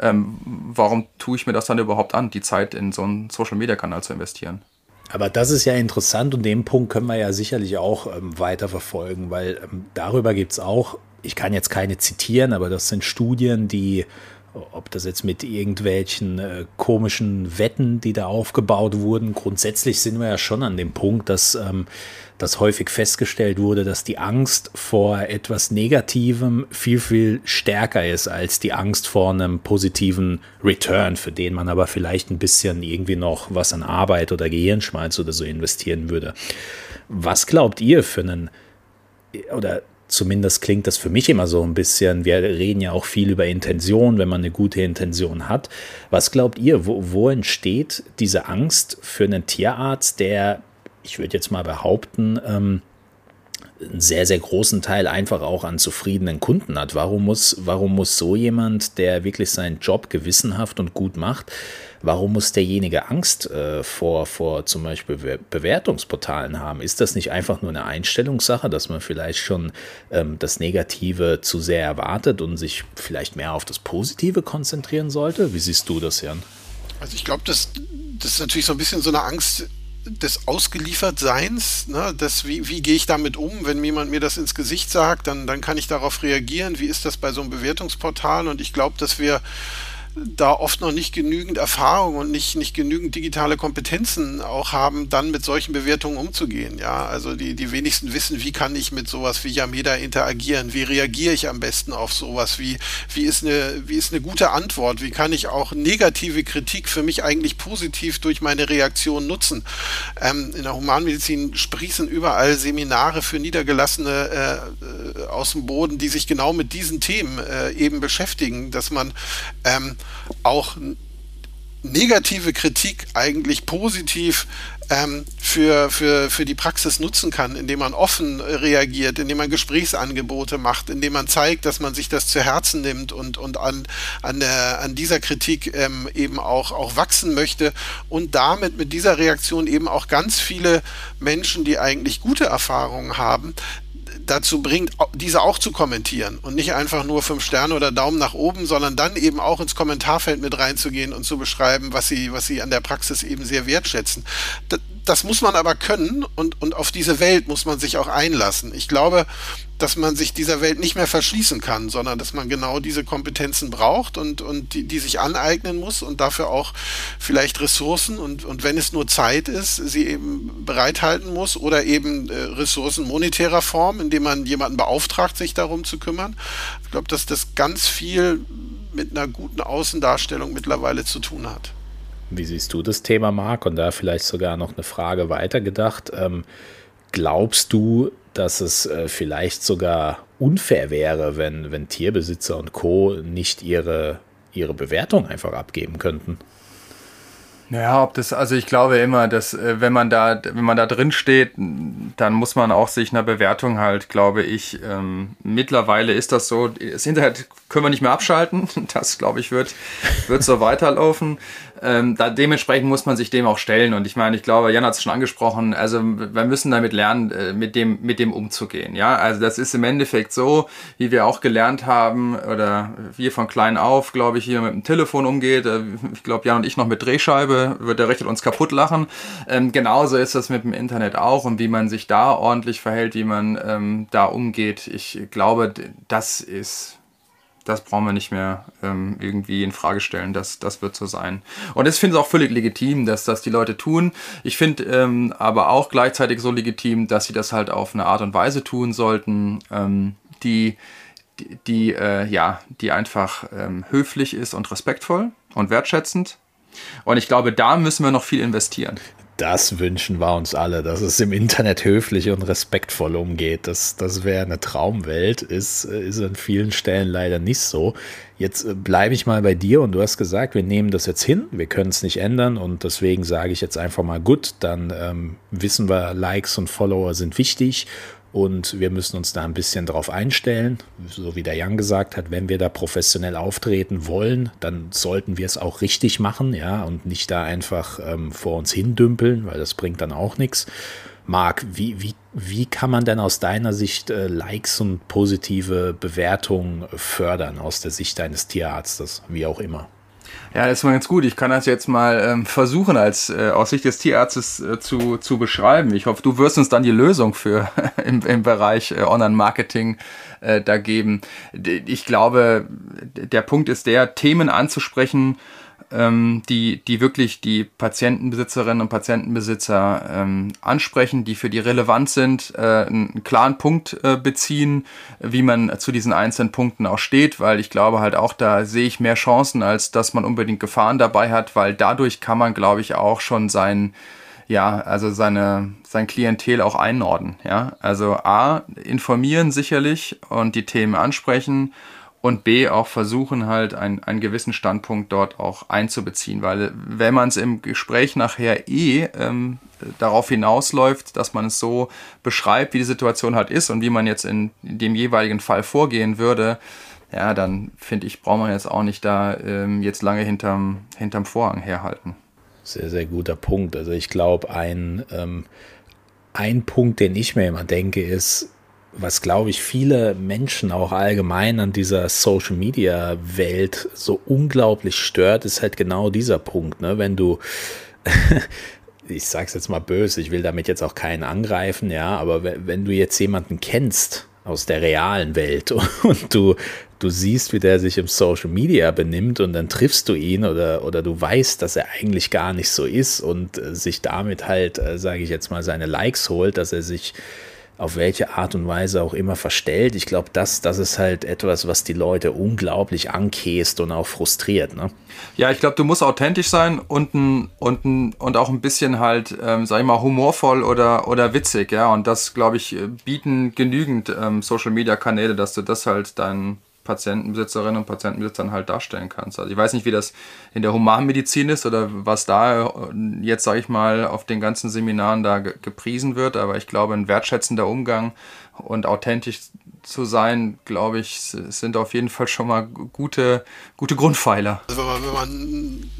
Speaker 3: ähm, warum tue ich mir das dann überhaupt an, die Zeit in so einen Social-Media-Kanal zu investieren?
Speaker 1: Aber das ist ja interessant und den Punkt können wir ja sicherlich auch ähm, weiter verfolgen, weil ähm, darüber gibt es auch, ich kann jetzt keine zitieren, aber das sind Studien, die ob das jetzt mit irgendwelchen äh, komischen Wetten, die da aufgebaut wurden. Grundsätzlich sind wir ja schon an dem Punkt, dass ähm, dass häufig festgestellt wurde, dass die Angst vor etwas Negativem viel, viel stärker ist als die Angst vor einem positiven Return, für den man aber vielleicht ein bisschen irgendwie noch was an Arbeit oder Gehirnschmalz oder so investieren würde. Was glaubt ihr für einen, oder Zumindest klingt das für mich immer so ein bisschen. Wir reden ja auch viel über Intention, wenn man eine gute Intention hat. Was glaubt ihr, wo, wo entsteht diese Angst für einen Tierarzt, der, ich würde jetzt mal behaupten, ähm, einen sehr, sehr großen Teil einfach auch an zufriedenen Kunden hat. Warum muss, warum muss so jemand, der wirklich seinen Job gewissenhaft und gut macht, warum muss derjenige Angst äh, vor, vor zum Beispiel Be Bewertungsportalen haben? Ist das nicht einfach nur eine Einstellungssache, dass man vielleicht schon ähm, das Negative zu sehr erwartet und sich vielleicht mehr auf das Positive konzentrieren sollte? Wie siehst du das, Jan?
Speaker 2: Also ich glaube, das, das ist natürlich so ein bisschen so eine Angst des Ausgeliefertseins, ne, das, wie, wie gehe ich damit um, wenn jemand mir das ins Gesicht sagt, dann, dann kann ich darauf reagieren. Wie ist das bei so einem Bewertungsportal? Und ich glaube, dass wir da oft noch nicht genügend Erfahrung und nicht, nicht genügend digitale Kompetenzen auch haben, dann mit solchen Bewertungen umzugehen. Ja, also die, die wenigsten wissen, wie kann ich mit sowas wie Yameda interagieren? Wie reagiere ich am besten auf sowas? Wie, wie ist eine, wie ist eine gute Antwort? Wie kann ich auch negative Kritik für mich eigentlich positiv durch meine Reaktion nutzen? Ähm, in der Humanmedizin sprießen überall Seminare für Niedergelassene äh, äh aus dem Boden, die sich genau mit diesen Themen äh, eben beschäftigen, dass man ähm, auch negative Kritik eigentlich positiv ähm, für, für, für die Praxis nutzen kann, indem man offen reagiert, indem man Gesprächsangebote macht, indem man zeigt, dass man sich das zu Herzen nimmt und, und an, an, der, an dieser Kritik ähm, eben auch, auch wachsen möchte und damit mit dieser Reaktion eben auch ganz viele Menschen, die eigentlich gute Erfahrungen haben, dazu bringt, diese auch zu kommentieren und nicht einfach nur fünf Sterne oder Daumen nach oben, sondern dann eben auch ins Kommentarfeld mit reinzugehen und zu beschreiben, was sie, was sie an der Praxis eben sehr wertschätzen. Das, das muss man aber können und, und auf diese Welt muss man sich auch einlassen. Ich glaube, dass man sich dieser Welt nicht mehr verschließen kann, sondern dass man genau diese Kompetenzen braucht und, und die, die sich aneignen muss und dafür auch vielleicht Ressourcen und, und wenn es nur Zeit ist, sie eben bereithalten muss oder eben äh, Ressourcen monetärer Form, indem man jemanden beauftragt, sich darum zu kümmern. Ich glaube, dass das ganz viel mit einer guten Außendarstellung mittlerweile zu tun hat.
Speaker 1: Wie siehst du das Thema, Marc? Und da vielleicht sogar noch eine Frage weitergedacht. Ähm, glaubst du, dass es äh, vielleicht sogar unfair wäre, wenn, wenn Tierbesitzer und Co. nicht ihre, ihre Bewertung einfach abgeben könnten.
Speaker 3: Ja, ob das, also ich glaube immer, dass äh, wenn man da, wenn man da drin steht, dann muss man auch sich einer Bewertung halt, glaube ich, ähm, mittlerweile ist das so, das Internet können wir nicht mehr abschalten. (laughs) Das, glaube ich, wird, wird so weiterlaufen. Ähm, da, dementsprechend muss man sich dem auch stellen. Und ich meine, ich glaube, Jan hat es schon angesprochen, also wir müssen damit lernen, äh, mit, dem, mit dem umzugehen. Ja, also das ist im Endeffekt so, wie wir auch gelernt haben, oder wir von klein auf, glaube ich, hier mit dem Telefon umgeht. Äh, ich glaube, Jan und ich noch mit Drehscheibe, wird der Richtet uns kaputt lachen. Ähm, genauso ist das mit dem Internet auch und wie man sich da ordentlich verhält, wie man ähm, da umgeht. Ich glaube, das ist das brauchen wir nicht mehr ähm, irgendwie in Frage stellen. Das, das wird so sein. Und ich finde es auch völlig legitim, dass das die Leute tun. Ich finde ähm, aber auch gleichzeitig so legitim, dass sie das halt auf eine Art und Weise tun sollten, ähm, die, die, die äh, ja, die einfach ähm, höflich ist und respektvoll und wertschätzend. Und ich glaube, da müssen wir noch viel investieren
Speaker 1: das wünschen wir uns alle, dass es im Internet höflich und respektvoll umgeht. Das, das wäre eine Traumwelt, ist, ist an vielen Stellen leider nicht so. Jetzt äh, bleibe ich mal bei dir und du hast gesagt, wir nehmen das jetzt hin, wir können es nicht ändern und deswegen sage ich jetzt einfach mal gut, dann ähm, wissen wir, Likes und Follower sind wichtig und wir müssen uns da ein bisschen drauf einstellen. So wie der Jan gesagt hat, wenn wir da professionell auftreten wollen, dann sollten wir es auch richtig machen, ja, und nicht da einfach ähm, vor uns hindümpeln, weil das bringt dann auch nichts. Marc, wie, wie, wie kann man denn aus deiner Sicht äh, Likes und positive Bewertungen fördern aus der Sicht deines Tierarztes, wie auch immer?
Speaker 3: Ja, das ist mal ganz gut. Ich kann das jetzt mal ähm, versuchen, als äh, aus Sicht des Tierarztes äh, zu, zu beschreiben. Ich hoffe, du wirst uns dann die Lösung für (laughs) im, im Bereich äh, Online-Marketing äh, da geben. Ich glaube, der Punkt ist der, Themen anzusprechen, ähm, die, die wirklich die Patientenbesitzerinnen und Patientenbesitzer ähm, ansprechen, die für die relevant sind, äh, einen klaren Punkt äh, beziehen, wie man zu diesen einzelnen Punkten auch steht, weil ich glaube halt auch, da sehe ich mehr Chancen, als dass man unbedingt Gefahren dabei hat, weil dadurch kann man, glaube ich, auch schon sein ja, also seine, sein Klientel auch einordnen. Ja? Also A, informieren sicherlich und die Themen ansprechen und B, auch versuchen halt ein, einen gewissen Standpunkt dort auch einzubeziehen, weil wenn man es im Gespräch nachher eh ähm, darauf hinausläuft, dass man es so beschreibt, wie die Situation halt ist und wie man jetzt in, in dem jeweiligen Fall vorgehen würde, ja, dann finde ich, braucht man jetzt auch nicht da ähm, jetzt lange hinterm, hinterm Vorhang herhalten.
Speaker 1: Sehr, sehr guter Punkt. Also ich glaube, ein, ähm, ein Punkt, den ich mir immer denke, ist, was glaube ich viele Menschen auch allgemein an dieser Social Media Welt so unglaublich stört, ist halt genau dieser Punkt, ne? Wenn du (laughs) ich sag's jetzt mal böse, ich will damit jetzt auch keinen angreifen, ja, aber wenn du jetzt jemanden kennst aus der realen Welt (laughs) und du, du siehst, wie der sich im Social Media benimmt und dann triffst du ihn oder, oder du weißt, dass er eigentlich gar nicht so ist und äh, sich damit halt, äh, sage ich jetzt mal, seine Likes holt, dass er sich auf welche Art und Weise auch immer verstellt. Ich glaube, das, das ist halt etwas, was die Leute unglaublich ankäst und auch frustriert. Ne?
Speaker 3: Ja, ich glaube, du musst authentisch sein und, ein, und, ein, und auch ein bisschen halt, ähm, sag ich mal, humorvoll oder, oder witzig. Ja, und das, glaube ich, bieten genügend ähm, Social-Media-Kanäle, dass du das halt deinen Patientenbesitzerinnen und Patientenbesitzern halt darstellen kannst. Also ich weiß nicht, wie das in der Humanmedizin ist oder was da äh, jetzt, sage ich mal, auf den ganzen Seminaren da gepriesen wird, aber ich glaube, ein wertschätzender Umgang und authentisch zu sein, glaube ich, sind auf jeden Fall schon mal gute, gute Grundpfeiler.
Speaker 2: Also wenn man, wenn man ein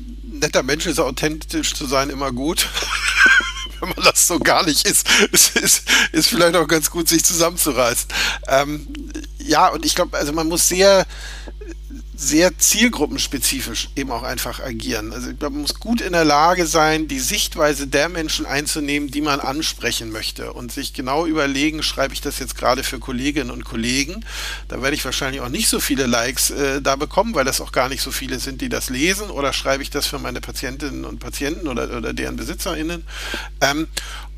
Speaker 2: netter Mensch ist, authentisch zu sein, immer gut. (laughs) wenn man das so gar nicht ist, (laughs) ist, ist, ist vielleicht auch ganz gut, sich zusammenzureißen. Ähm, ja, und ich glaube, also man muss sehr, sehr zielgruppenspezifisch eben auch einfach agieren. Also ich glaube, man muss gut in der Lage sein, die Sichtweise der Menschen einzunehmen, die man ansprechen möchte und sich genau überlegen, schreibe ich das jetzt gerade für Kolleginnen und Kollegen. Da werde ich wahrscheinlich auch nicht so viele Likes äh, da bekommen, weil das auch gar nicht so viele sind, die das lesen. Oder schreibe ich das für meine Patientinnen und Patienten oder, oder deren BesitzerInnen. Ähm,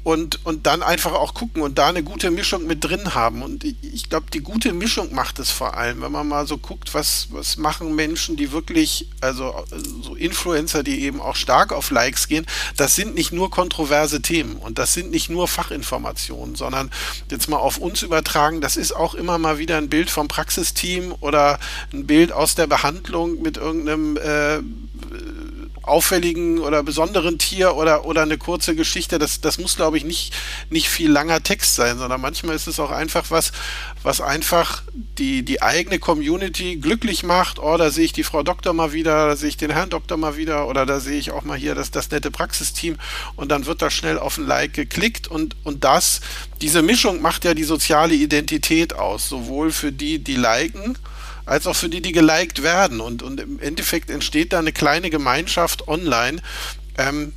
Speaker 2: und, und dann einfach auch gucken und da eine gute Mischung mit drin haben. Und ich glaube, die gute Mischung macht es vor allem, wenn man mal so guckt, was, was machen Menschen, die wirklich, also so Influencer, die eben auch stark auf Likes gehen, das sind nicht nur kontroverse Themen und das sind nicht nur Fachinformationen, sondern jetzt mal auf uns übertragen, das ist auch immer mal wieder ein Bild vom Praxisteam oder ein Bild aus der Behandlung mit irgendeinem äh, auffälligen oder besonderen Tier oder, oder eine kurze Geschichte. Das, das muss, glaube ich, nicht, nicht viel langer Text sein, sondern manchmal ist es auch einfach was, was einfach die, die eigene Community glücklich macht. Oh, da sehe ich die Frau Doktor mal wieder, da sehe ich den Herrn Doktor mal wieder oder da sehe ich auch mal hier das, das nette Praxisteam und dann wird da schnell auf ein Like geklickt und, und das, diese Mischung macht ja die soziale Identität aus, sowohl für die, die liken, als auch für die, die geliked werden. Und, und im Endeffekt entsteht da eine kleine Gemeinschaft online. Ähm,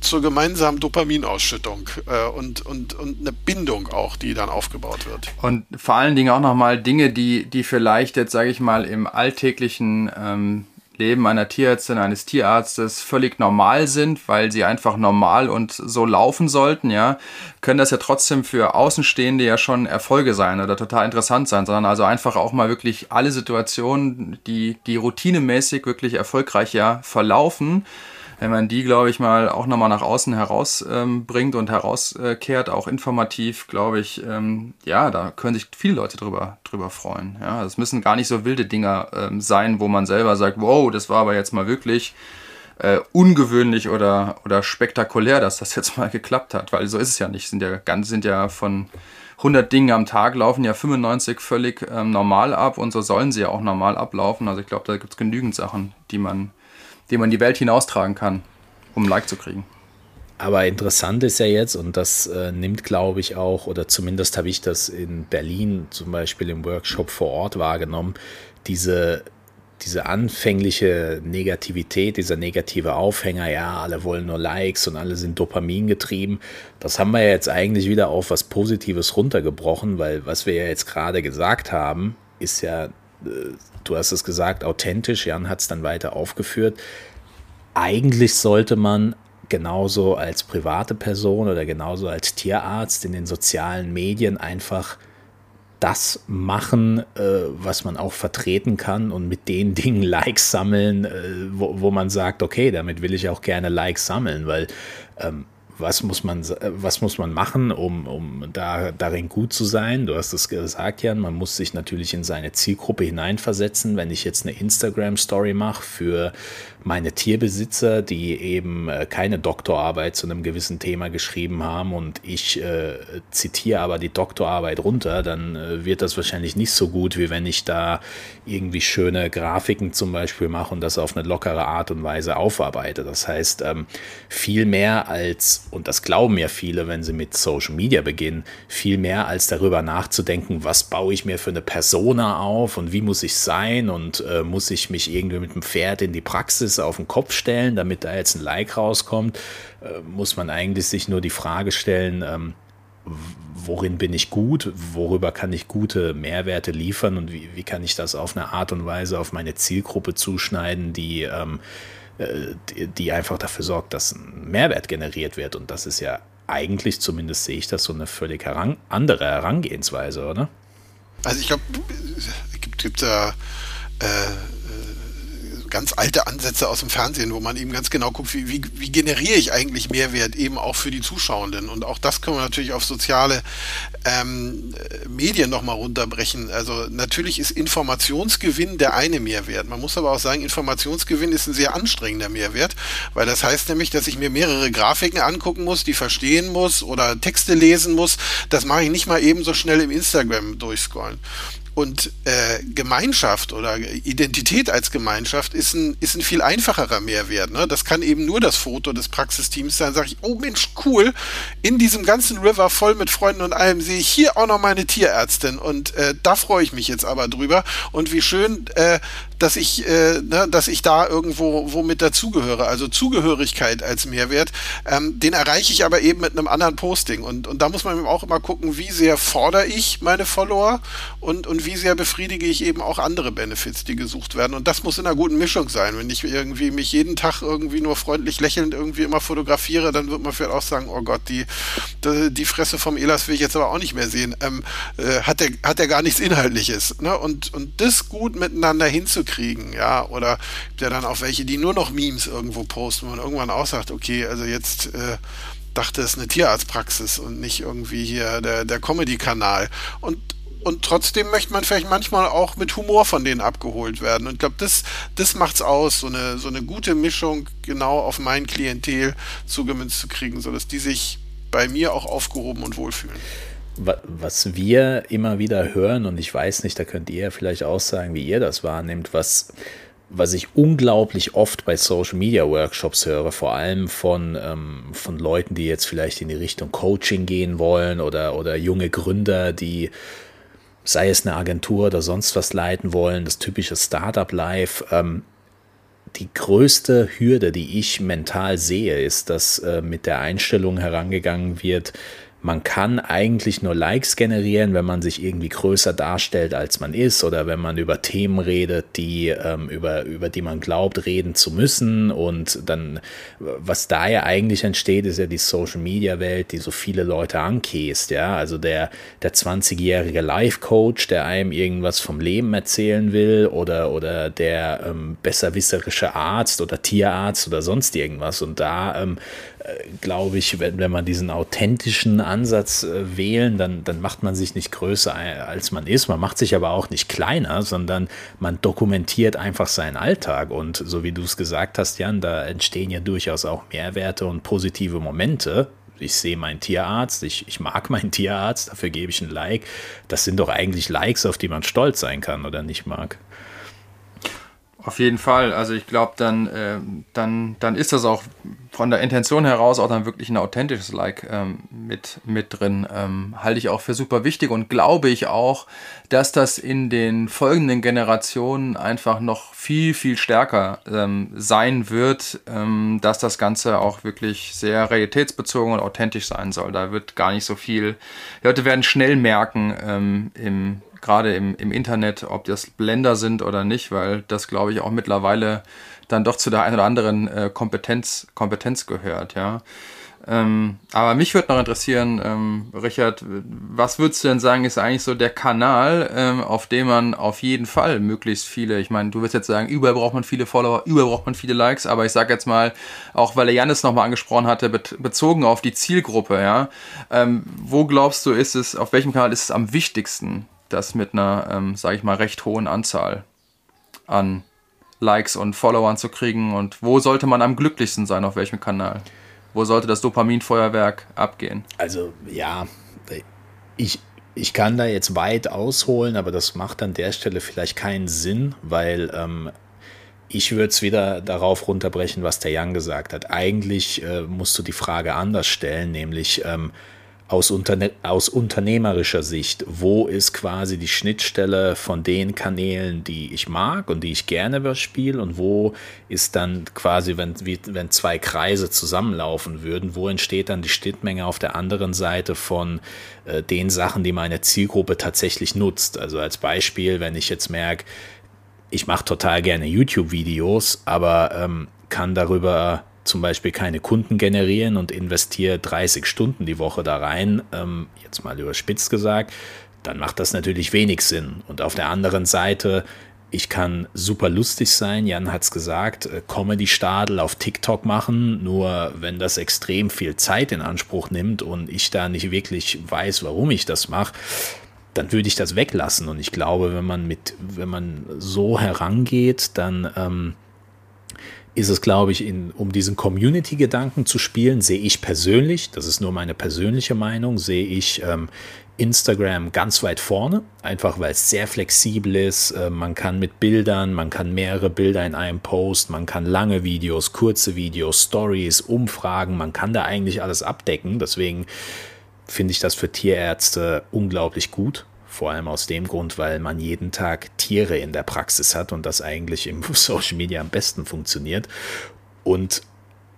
Speaker 2: zur gemeinsamen Dopaminausschüttung äh, und, und, und eine Bindung auch, die dann aufgebaut wird.
Speaker 3: Und vor allen Dingen auch nochmal Dinge, die, die vielleicht jetzt, sage ich mal, im alltäglichen ähm, Leben einer Tierärztin, eines Tierarztes völlig normal sind, weil sie einfach normal und so laufen sollten, ja, können das ja trotzdem für Außenstehende ja schon Erfolge sein oder total interessant sein, sondern also einfach auch mal wirklich alle Situationen, die, die routinemäßig wirklich erfolgreich ja verlaufen, wenn man die, glaube ich, mal auch nochmal nach außen herausbringt ähm, und herauskehrt, auch informativ, glaube ich, ähm, ja, da können sich viele Leute drüber, drüber freuen. Ja, das müssen gar nicht so wilde Dinger ähm, sein, wo man selber sagt, wow, das war aber jetzt mal wirklich äh, ungewöhnlich oder, oder spektakulär, dass das jetzt mal geklappt hat, weil so ist es ja nicht. Sind ja ganz, sind ja von 100 Dingen am Tag laufen ja 95 völlig ähm, normal ab und so sollen sie ja auch normal ablaufen. Also ich glaube, da gibt es genügend Sachen, die man den man in die Welt hinaustragen kann, um ein Like zu kriegen.
Speaker 1: Aber interessant ist ja jetzt, und das äh, nimmt, glaube ich, auch, oder zumindest habe ich das in Berlin zum Beispiel im Workshop vor Ort wahrgenommen, diese, diese anfängliche Negativität, dieser negative Aufhänger, ja, alle wollen nur Likes und alle sind Dopamin getrieben. Das haben wir ja jetzt eigentlich wieder auf was Positives runtergebrochen, weil was wir ja jetzt gerade gesagt haben, ist ja du hast es gesagt, authentisch, Jan hat es dann weiter aufgeführt. Eigentlich sollte man genauso als private Person oder genauso als Tierarzt in den sozialen Medien einfach das machen, äh, was man auch vertreten kann und mit den (laughs) Dingen Likes sammeln, äh, wo, wo, man sagt, okay, damit will ich auch gerne Likes sammeln, weil ähm, was muss man, was muss man machen, um, um da, darin gut zu sein? Du hast es gesagt, Jan, man muss sich natürlich in seine Zielgruppe hineinversetzen. Wenn ich jetzt eine Instagram-Story mache für meine Tierbesitzer, die eben äh, keine Doktorarbeit zu einem gewissen Thema geschrieben haben und ich äh, zitiere aber die Doktorarbeit runter, dann äh, wird das wahrscheinlich nicht so gut, wie wenn ich da irgendwie schöne Grafiken zum Beispiel mache und das auf eine lockere Art und Weise aufarbeite. Das heißt, ähm, viel mehr als, und das glauben ja viele, wenn sie mit Social Media beginnen, viel mehr als darüber nachzudenken, was baue ich mir für eine Persona auf und wie muss ich sein und äh, muss ich mich irgendwie mit dem Pferd in die Praxis auf den Kopf stellen, damit da jetzt ein Like rauskommt, äh, muss man eigentlich sich nur die Frage stellen, ähm, worin bin ich gut, worüber kann ich gute Mehrwerte liefern und wie, wie kann ich das auf eine Art und Weise auf meine Zielgruppe zuschneiden, die, ähm, äh, die, die, einfach dafür sorgt, dass ein Mehrwert generiert wird. Und das ist ja eigentlich, zumindest sehe ich das, so eine völlig heran andere Herangehensweise, oder?
Speaker 2: Also ich glaube, es gibt, gibt da äh, ganz alte Ansätze aus dem Fernsehen, wo man eben ganz genau guckt, wie, wie, wie generiere ich eigentlich Mehrwert eben auch für die Zuschauenden. Und auch das können wir natürlich auf soziale ähm, Medien nochmal runterbrechen. Also natürlich ist Informationsgewinn der eine Mehrwert. Man muss aber auch sagen, Informationsgewinn ist ein sehr anstrengender Mehrwert, weil das heißt nämlich, dass ich mir mehrere Grafiken angucken muss, die verstehen muss oder Texte lesen muss. Das mache ich nicht mal eben so schnell im Instagram durchscrollen. Und äh, Gemeinschaft oder Identität als Gemeinschaft ist ein, ist ein viel einfacherer Mehrwert. Ne? Das kann eben nur das Foto des Praxisteams sein. Sage ich, oh Mensch, cool, in diesem ganzen River voll mit Freunden und allem sehe ich hier auch noch meine Tierärztin. Und äh, da freue ich mich jetzt aber drüber. Und wie schön, äh, dass ich, äh, ne, dass ich da irgendwo wo mit dazugehöre. Also Zugehörigkeit als Mehrwert. Ähm, den erreiche ich aber eben mit einem anderen Posting. Und, und da muss man eben auch immer gucken, wie sehr fordere ich meine Follower und, und wie sehr befriedige ich eben auch andere Benefits, die gesucht werden. Und das muss in einer guten Mischung sein. Wenn ich irgendwie mich jeden Tag irgendwie nur freundlich lächelnd irgendwie immer fotografiere, dann wird man vielleicht auch sagen, oh Gott, die, die Fresse vom Elas will ich jetzt aber auch nicht mehr sehen. Ähm, äh, hat der, hat der gar nichts Inhaltliches. Ne? Und, und das gut miteinander hinzukriegen, kriegen, ja, oder gibt ja dann auch welche, die nur noch Memes irgendwo posten, man irgendwann auch sagt, okay, also jetzt äh, dachte es eine Tierarztpraxis und nicht irgendwie hier der, der Comedy-Kanal. Und und trotzdem möchte man vielleicht manchmal auch mit Humor von denen abgeholt werden. Und ich glaube, das, das macht's aus, so eine, so eine gute Mischung genau auf mein Klientel zugemünzt zu kriegen, sodass die sich bei mir auch aufgehoben und wohlfühlen
Speaker 1: was wir immer wieder hören, und ich weiß nicht, da könnt ihr vielleicht auch sagen, wie ihr das wahrnehmt, was, was ich unglaublich oft bei Social Media Workshops höre, vor allem von, ähm, von Leuten, die jetzt vielleicht in die Richtung Coaching gehen wollen oder, oder junge Gründer, die sei es eine Agentur oder sonst was leiten wollen, das typische Startup-Life. Ähm, die größte Hürde, die ich mental sehe, ist, dass äh, mit der Einstellung herangegangen wird, man kann eigentlich nur Likes generieren, wenn man sich irgendwie größer darstellt, als man ist, oder wenn man über Themen redet, die, ähm, über, über die man glaubt, reden zu müssen. Und dann, was da ja eigentlich entsteht, ist ja die Social Media Welt, die so viele Leute ankäst, ja. Also der, der 20-jährige Life-Coach, der einem irgendwas vom Leben erzählen will, oder, oder der ähm, besserwisserische Arzt oder Tierarzt oder sonst irgendwas. Und da ähm, glaube ich, wenn, wenn man diesen authentischen Ansatz äh, wählen, dann, dann macht man sich nicht größer, äh, als man ist. Man macht sich aber auch nicht kleiner, sondern man dokumentiert einfach seinen Alltag. Und so wie du es gesagt hast, Jan, da entstehen ja durchaus auch Mehrwerte und positive Momente. Ich sehe meinen Tierarzt, ich, ich mag (laughs) meinen Tierarzt, dafür gebe ich ein Like. Das sind doch eigentlich Likes, auf die man stolz sein kann oder nicht mag.
Speaker 3: Auf jeden Fall. Also ich glaube, dann, äh, dann, dann ist das auch von der Intention heraus auch dann wirklich ein authentisches Like ähm, mit, mit drin. Ähm, halte ich auch für super wichtig und glaube ich auch, dass das in den folgenden Generationen einfach noch viel, viel stärker ähm, sein wird, ähm, dass das Ganze auch wirklich sehr realitätsbezogen und authentisch sein soll. Da wird gar nicht so viel. Die Leute werden schnell merken ähm, im gerade im, im Internet, ob das Blender sind oder nicht, weil das, glaube ich, auch mittlerweile dann doch zu der einen oder anderen äh, Kompetenz, Kompetenz gehört, ja. Ähm, aber mich würde noch interessieren, ähm, Richard, was würdest du denn sagen, ist eigentlich so der Kanal, ähm, auf dem man auf jeden Fall möglichst viele, ich meine, du wirst jetzt sagen, überall braucht man viele Follower, überall braucht man viele Likes, aber ich sage jetzt mal, auch weil der Janis nochmal angesprochen hatte, bezogen auf die Zielgruppe, ja, ähm, wo glaubst du, ist es, auf welchem Kanal ist es am wichtigsten, das mit einer, ähm, sage ich mal, recht hohen Anzahl an Likes und Followern zu kriegen und wo sollte man am glücklichsten sein, auf welchem Kanal? Wo sollte das Dopaminfeuerwerk abgehen?
Speaker 1: Also ja, ich, ich kann da jetzt weit ausholen, aber das macht an der Stelle vielleicht keinen Sinn, weil ähm, ich würde es wieder darauf runterbrechen, was der Jan gesagt hat. Eigentlich äh, musst du die Frage anders stellen, nämlich ähm, aus, Unterne aus unternehmerischer Sicht, wo ist quasi die Schnittstelle von den Kanälen, die ich mag und die ich gerne überspiele und wo ist dann quasi, wenn, wie, wenn zwei Kreise zusammenlaufen würden, wo entsteht dann die Schnittmenge auf der anderen Seite von äh, den Sachen, die meine Zielgruppe tatsächlich nutzt. Also als Beispiel, wenn ich jetzt merke, ich mache total gerne YouTube-Videos, aber ähm, kann darüber zum Beispiel keine Kunden generieren und investiere 30 Stunden die Woche da rein, ähm, jetzt mal überspitzt gesagt, dann macht das natürlich wenig Sinn. Und auf der anderen Seite, ich kann super lustig sein, Jan hat es gesagt, äh, Comedy-Stadel auf TikTok machen, nur wenn das extrem viel Zeit in Anspruch nimmt und ich da nicht wirklich weiß, warum ich das mache, dann würde ich das weglassen. Und ich glaube, wenn man mit, wenn man so herangeht, dann ähm, ist es, glaube ich, in, um diesen Community-Gedanken zu spielen, sehe ich persönlich, das ist nur meine persönliche Meinung, sehe ich ähm, Instagram ganz weit vorne, einfach weil es sehr flexibel ist. Äh, man kann mit Bildern, man kann mehrere Bilder in einem Post, man kann lange Videos, kurze Videos, Stories, Umfragen, man kann da eigentlich alles abdecken. Deswegen finde ich das für Tierärzte unglaublich gut. Vor allem aus dem Grund, weil man jeden Tag Tiere in der Praxis hat und das eigentlich im (laughs) Social Media am besten funktioniert. Und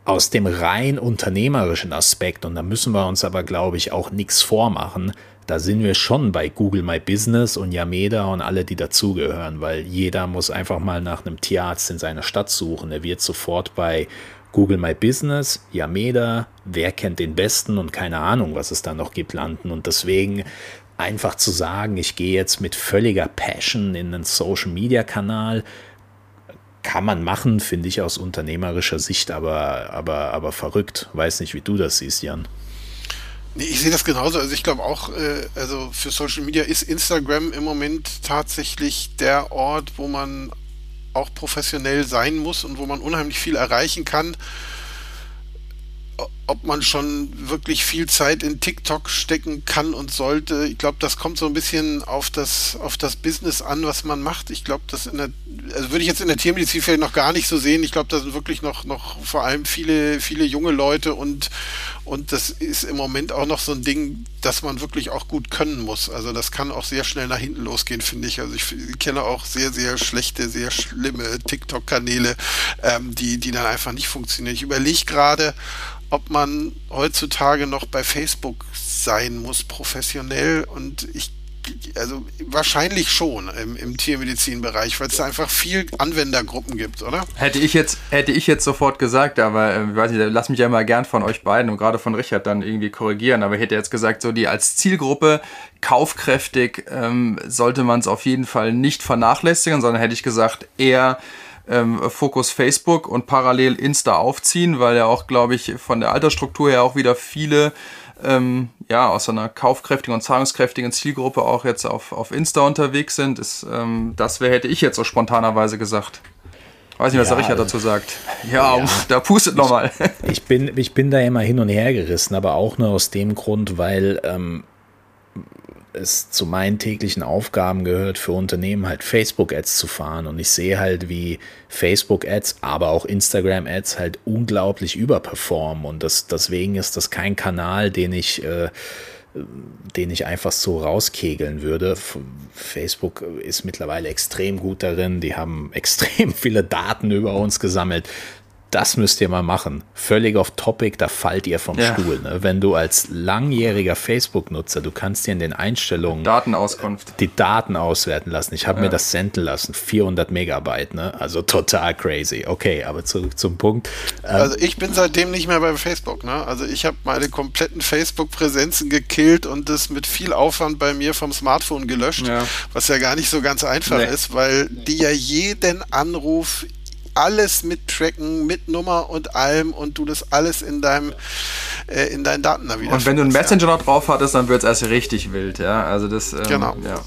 Speaker 1: aus dem rein unternehmerischen Aspekt, und da müssen wir uns aber, glaube ich, auch nichts vormachen, da sind wir schon bei Google My Business und Yameda und alle, die dazugehören, weil jeder muss einfach mal nach einem Tierarzt in seiner Stadt suchen. Er wird sofort bei Google My Business, Yameda, wer kennt den besten und keine Ahnung, was es da noch gibt, landen. Und deswegen einfach zu sagen, ich gehe jetzt mit völliger Passion in einen Social-Media-Kanal, kann man machen, finde ich aus unternehmerischer Sicht, aber, aber, aber verrückt. Weiß nicht, wie du das siehst, Jan.
Speaker 2: Nee, ich sehe das genauso. Also ich glaube auch, äh, also für Social Media ist Instagram im Moment tatsächlich der Ort, wo man auch professionell sein muss und wo man unheimlich viel erreichen kann ob man schon wirklich viel Zeit in TikTok stecken kann und sollte. Ich glaube, das kommt so ein bisschen auf das, auf das Business an, was man macht. Ich glaube, das in der, also würde ich jetzt in der Tiermedizin vielleicht noch gar nicht so sehen. Ich glaube, da sind wirklich noch, noch vor allem viele, viele junge Leute und, und das ist im Moment auch noch so ein Ding, das man wirklich auch gut können muss. Also das kann auch sehr schnell nach hinten losgehen, finde ich. Also ich kenne auch sehr, sehr schlechte, sehr schlimme TikTok-Kanäle, ähm, die, die dann einfach nicht funktionieren. Ich überlege gerade, ob man heutzutage noch bei Facebook sein muss, professionell. Und ich, also wahrscheinlich schon im, im Tiermedizinbereich, weil es da einfach viel Anwendergruppen gibt, oder?
Speaker 3: Hätte ich jetzt, hätte ich jetzt sofort gesagt, aber äh, weiß nicht, lass mich ja mal gern von euch beiden und gerade von Richard dann irgendwie korrigieren. Aber ich hätte jetzt gesagt, so die als Zielgruppe kaufkräftig ähm, sollte man es auf jeden Fall nicht vernachlässigen, sondern hätte ich gesagt, eher ähm, Fokus Facebook und parallel Insta aufziehen, weil ja auch, glaube ich, von der Altersstruktur her auch wieder viele ähm, ja, aus einer kaufkräftigen und zahlungskräftigen Zielgruppe auch jetzt auf, auf Insta unterwegs sind. Ist, ähm, das wär, hätte ich jetzt so spontanerweise gesagt. Weiß nicht, was ja, der Richard dazu sagt. (laughs) Ja, ja da pustet nochmal. (laughs)
Speaker 1: Ich bin, ich bin da immer hin und her gerissen, aber auch nur aus dem Grund, weil ähm, es zu meinen täglichen Aufgaben gehört, für Unternehmen halt Facebook-Ads zu fahren. Und ich sehe halt, wie Facebook-Ads, aber auch Instagram-Ads halt unglaublich überperformen. Und das, deswegen ist das kein Kanal, den ich, äh, den ich einfach so rauskegeln würde. Facebook ist mittlerweile extrem gut darin. Die haben (laughs) extrem viele Daten über uns gesammelt das müsst ihr mal machen. Völlig off topic, da fallt ihr vom ja. Stuhl. Ne? Wenn du als langjähriger Facebook-Nutzer, du kannst dir in den Einstellungen
Speaker 3: Datenauskunft.
Speaker 1: die Daten auswerten lassen. Ich habe ja. mir das senden lassen, 400 Megabyte, ne? also total crazy. Okay, aber zurück zum Punkt.
Speaker 2: Ähm, also ich bin seitdem nicht mehr bei Facebook. Ne? Also ich habe meine kompletten Facebook-Präsenzen gekillt und das mit viel Aufwand bei mir vom Smartphone gelöscht, ja. was ja gar nicht so ganz einfach nee. ist, weil die ja jeden Anruf alles mittracken, mit Nummer und allem und du das alles in deinem äh, in deinen Daten
Speaker 3: da wieder. Und wenn du einen Messenger ja. noch drauf hattest, dann wird es erst richtig wild, ja. Also das ähm,
Speaker 2: genau.
Speaker 1: Ja.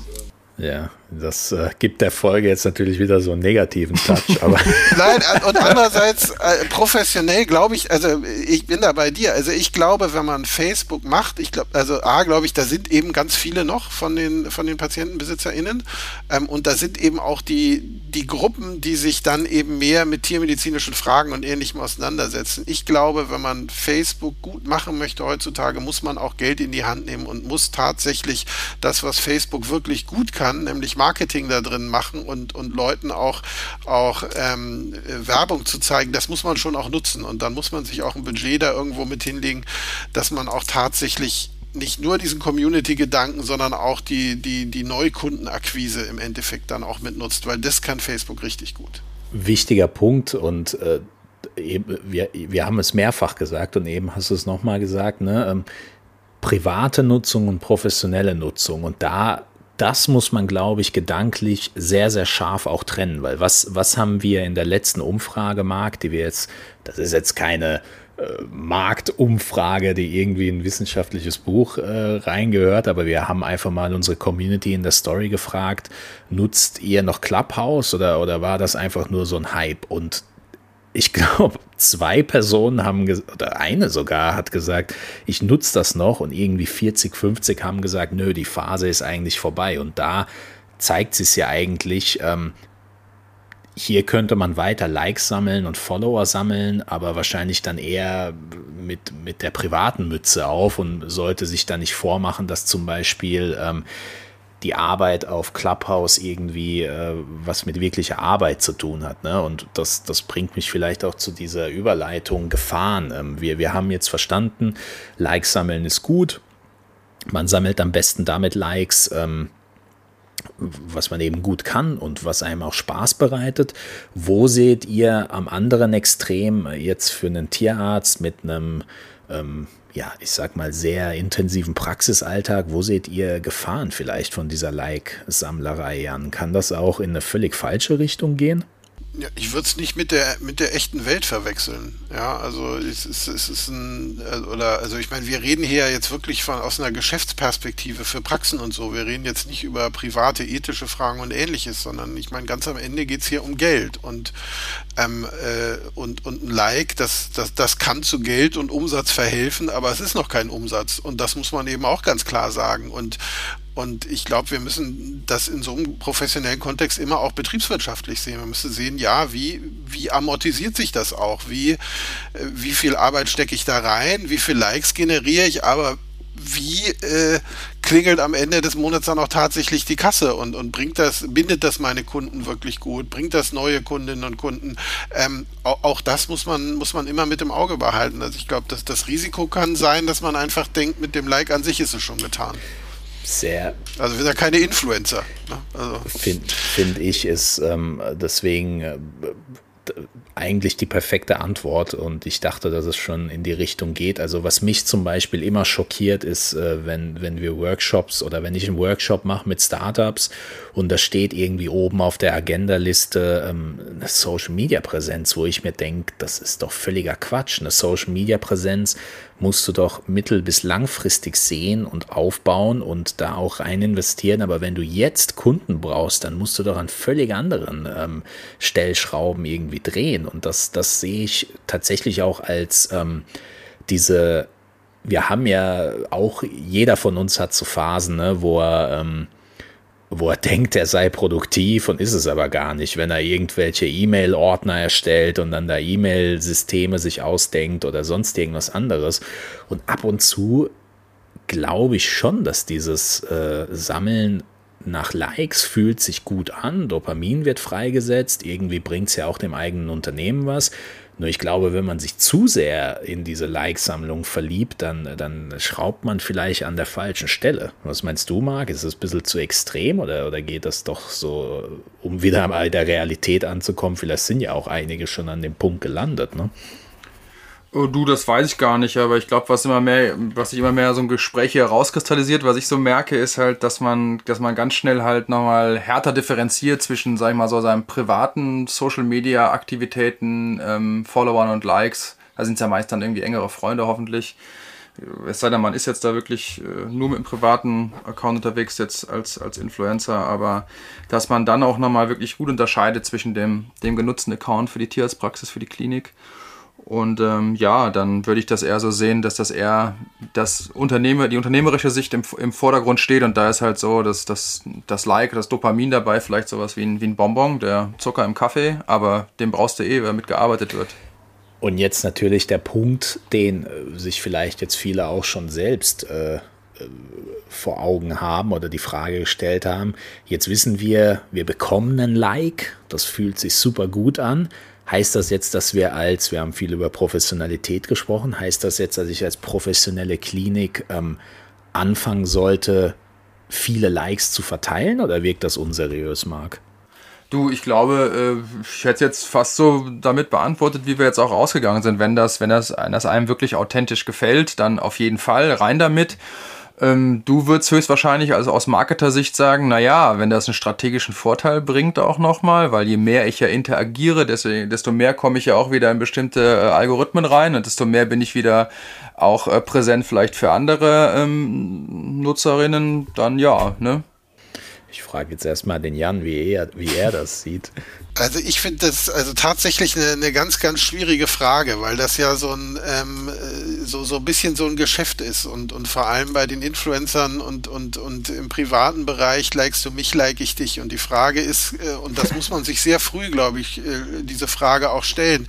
Speaker 1: Ja, das äh, gibt der Folge jetzt natürlich wieder so einen negativen Touch. (laughs) Aber
Speaker 2: Nein, und andererseits äh, professionell glaube ich, also ich bin da bei dir. Also ich glaube, wenn man Facebook macht, ich glaube, also A, glaube ich, da sind eben ganz viele noch von den, von den PatientenbesitzerInnen. Ähm, und da sind eben auch die, die Gruppen, die sich dann eben mehr mit tiermedizinischen Fragen und ähnlichem auseinandersetzen. Ich glaube, wenn man Facebook gut machen möchte heutzutage, muss man auch Geld in die Hand nehmen und muss tatsächlich das, was Facebook wirklich gut kann, nämlich Marketing da drin machen und, und Leuten auch, auch ähm, Werbung zu zeigen, das muss man schon auch nutzen. Und dann muss man sich auch ein Budget da irgendwo mit hinlegen, dass man auch tatsächlich nicht nur diesen Community-Gedanken, sondern auch die, die, die Neukundenakquise im Endeffekt dann auch mitnutzt, weil das kann Facebook richtig gut.
Speaker 1: Wichtiger Punkt und äh, wir, wir haben es mehrfach gesagt und eben hast du es nochmal gesagt, ne? Ähm, private Nutzung und professionelle Nutzung und da das muss man, glaube ich, gedanklich sehr, sehr scharf auch trennen, weil was, was haben wir in der letzten Umfrage, Marc, die wir jetzt, das ist jetzt keine äh, Marktumfrage, die irgendwie in ein wissenschaftliches Buch äh, reingehört, aber wir haben einfach mal unsere Community in der Story gefragt, nutzt ihr noch Clubhouse oder, oder war das einfach nur so ein Hype? Und ich glaube, zwei Personen haben, oder eine sogar hat gesagt, ich nutze das noch und irgendwie 40, 50 haben gesagt, nö, die Phase ist eigentlich vorbei. Und da zeigt es ja eigentlich, ähm, hier könnte man weiter Likes sammeln und Follower sammeln, aber wahrscheinlich dann eher mit, mit der privaten Mütze auf und sollte sich dann nicht vormachen, dass zum Beispiel ähm, die Arbeit auf Clubhouse irgendwie äh, was mit wirklicher Arbeit zu tun hat. Ne? Und das, das bringt mich vielleicht auch zu dieser Überleitung Gefahren. Ähm, wir, wir haben jetzt verstanden, Likes sammeln ist gut. Man sammelt am besten damit Likes, ähm, was man eben gut kann und was einem auch Spaß bereitet. Wo seht ihr am anderen Extrem jetzt für einen Tierarzt mit einem ähm, ja, ich sag mal, sehr intensiven Praxisalltag, wo seht ihr Gefahren vielleicht von dieser Like-Sammlerei an? Kann das auch in eine völlig falsche Richtung gehen?
Speaker 2: Ja, ich würde es nicht mit der mit der echten Welt verwechseln. Ja, also es ist, es ist ein äh, oder also ich meine, wir reden hier jetzt wirklich von aus einer Geschäftsperspektive für Praxen und so. Wir reden jetzt nicht über private ethische Fragen und ähnliches, sondern ich meine, ganz am Ende geht es hier um Geld und ähm, äh, und und ein Like, das, das das kann zu Geld und Umsatz verhelfen, aber es ist noch kein Umsatz und das muss man eben auch ganz klar sagen und und ich glaube, wir müssen das in so einem professionellen Kontext immer auch betriebswirtschaftlich sehen. Wir müssen sehen, ja, wie, wie amortisiert sich das auch? Wie, äh, wie viel Arbeit stecke ich da rein? Wie viel Likes generiere ich? Aber wie äh, klingelt am Ende des Monats dann auch tatsächlich die Kasse und, und bringt das, bindet das meine Kunden wirklich gut, bringt das neue Kundinnen und Kunden. Ähm, auch, auch, das muss man, muss man immer mit im Auge behalten. Also ich glaube, dass das Risiko kann sein, dass man einfach denkt, mit dem Like an sich ist es schon getan
Speaker 1: sehr.
Speaker 2: Also wir sind ja keine Influencer. Ne? Also.
Speaker 1: Finde find ich, ist ähm, deswegen äh, eigentlich die perfekte Antwort und ich dachte, dass es schon in die Richtung geht. Also was mich zum Beispiel immer schockiert ist, äh, wenn, wenn wir Workshops oder wenn ich einen Workshop mache mit Startups und da steht irgendwie oben auf der Agenda-Liste ähm, eine Social-Media-Präsenz, wo ich mir denke, das ist doch völliger Quatsch. Eine Social-Media-Präsenz musst du doch mittel- bis langfristig sehen und aufbauen und da auch rein investieren. Aber wenn du jetzt Kunden brauchst, dann musst du doch an völlig anderen ähm, Stellschrauben irgendwie drehen. Und das, das sehe ich tatsächlich auch als ähm, diese, wir haben ja auch, jeder von uns hat so Phasen, ne, wo er ähm, wo er denkt, er sei produktiv und ist es aber gar nicht, wenn er irgendwelche E-Mail-Ordner erstellt und dann da E-Mail-Systeme sich ausdenkt oder sonst irgendwas anderes. Und ab und zu glaube ich schon, dass dieses äh, Sammeln nach Likes, fühlt sich gut an, Dopamin wird freigesetzt, irgendwie bringt es ja auch dem eigenen Unternehmen was. Nur ich glaube, wenn man sich zu sehr in diese Like-Sammlung verliebt, dann, dann schraubt man vielleicht an der falschen Stelle. Was meinst du, Marc? Ist das ein bisschen zu extrem oder, oder geht das doch so, um wieder mal der Realität anzukommen? Vielleicht sind ja auch einige schon an dem Punkt gelandet, ne?
Speaker 3: Oh, du, das weiß ich gar nicht, aber ich glaube, was immer mehr, was sich immer mehr so ein Gespräch hier rauskristallisiert, was ich so merke, ist halt, dass man, dass man ganz schnell halt nochmal härter differenziert zwischen, sag ich mal, so seinen privaten Social Media Aktivitäten, ähm, Followern und Likes. Da sind es ja meist dann irgendwie engere Freunde hoffentlich. Es sei denn, man ist jetzt da wirklich äh, nur mit einem privaten Account unterwegs, jetzt als, als Influencer, aber dass man dann auch nochmal wirklich gut unterscheidet zwischen dem, dem genutzten Account für die Tierarztpraxis, für die Klinik und ähm, ja, dann würde ich das eher so sehen, dass das eher das Unternehmer, die unternehmerische Sicht im, im Vordergrund steht und da ist halt so, dass das, das Like, das Dopamin dabei, vielleicht sowas wie ein, wie ein Bonbon, der Zucker im Kaffee, aber den brauchst du eh, weil mitgearbeitet wird.
Speaker 1: Und jetzt natürlich der Punkt, den äh, sich vielleicht jetzt viele auch schon selbst äh, äh, vor Augen haben oder die Frage gestellt haben. Jetzt wissen wir, wir bekommen einen Like, das fühlt sich super gut an. Heißt das jetzt, dass wir als, wir haben viel über Professionalität gesprochen, heißt das jetzt, dass ich als professionelle Klinik ähm, anfangen sollte, viele Likes zu verteilen oder wirkt das unseriös, Marc?
Speaker 3: Du, ich glaube, äh, ich hätte jetzt fast so damit beantwortet, wie wir jetzt auch ausgegangen sind. Wenn das, wenn das, wenn das einem wirklich authentisch gefällt, dann auf jeden Fall rein damit. Ähm, du würdest höchstwahrscheinlich also aus Marketer-Sicht sagen, naja, wenn das einen strategischen Vorteil bringt auch nochmal, weil je mehr ich ja interagiere, desto, mehr komme ich ja auch wieder in bestimmte äh, Algorithmen rein und desto mehr bin ich wieder auch äh, präsent vielleicht für andere ähm, Nutzerinnen, dann ja, ne?
Speaker 1: Ich frage jetzt erstmal den Jan, wie er, wie er das sieht.
Speaker 2: Also ich finde das also tatsächlich eine, eine ganz, ganz schwierige Frage, weil das ja so ein ähm, so, so ein bisschen so ein Geschäft ist und, und vor allem bei den Influencern und, und, und im privaten Bereich likest du mich, like ich dich. Und die Frage ist, äh, und das muss man sich sehr früh, glaube ich, äh, diese Frage auch stellen,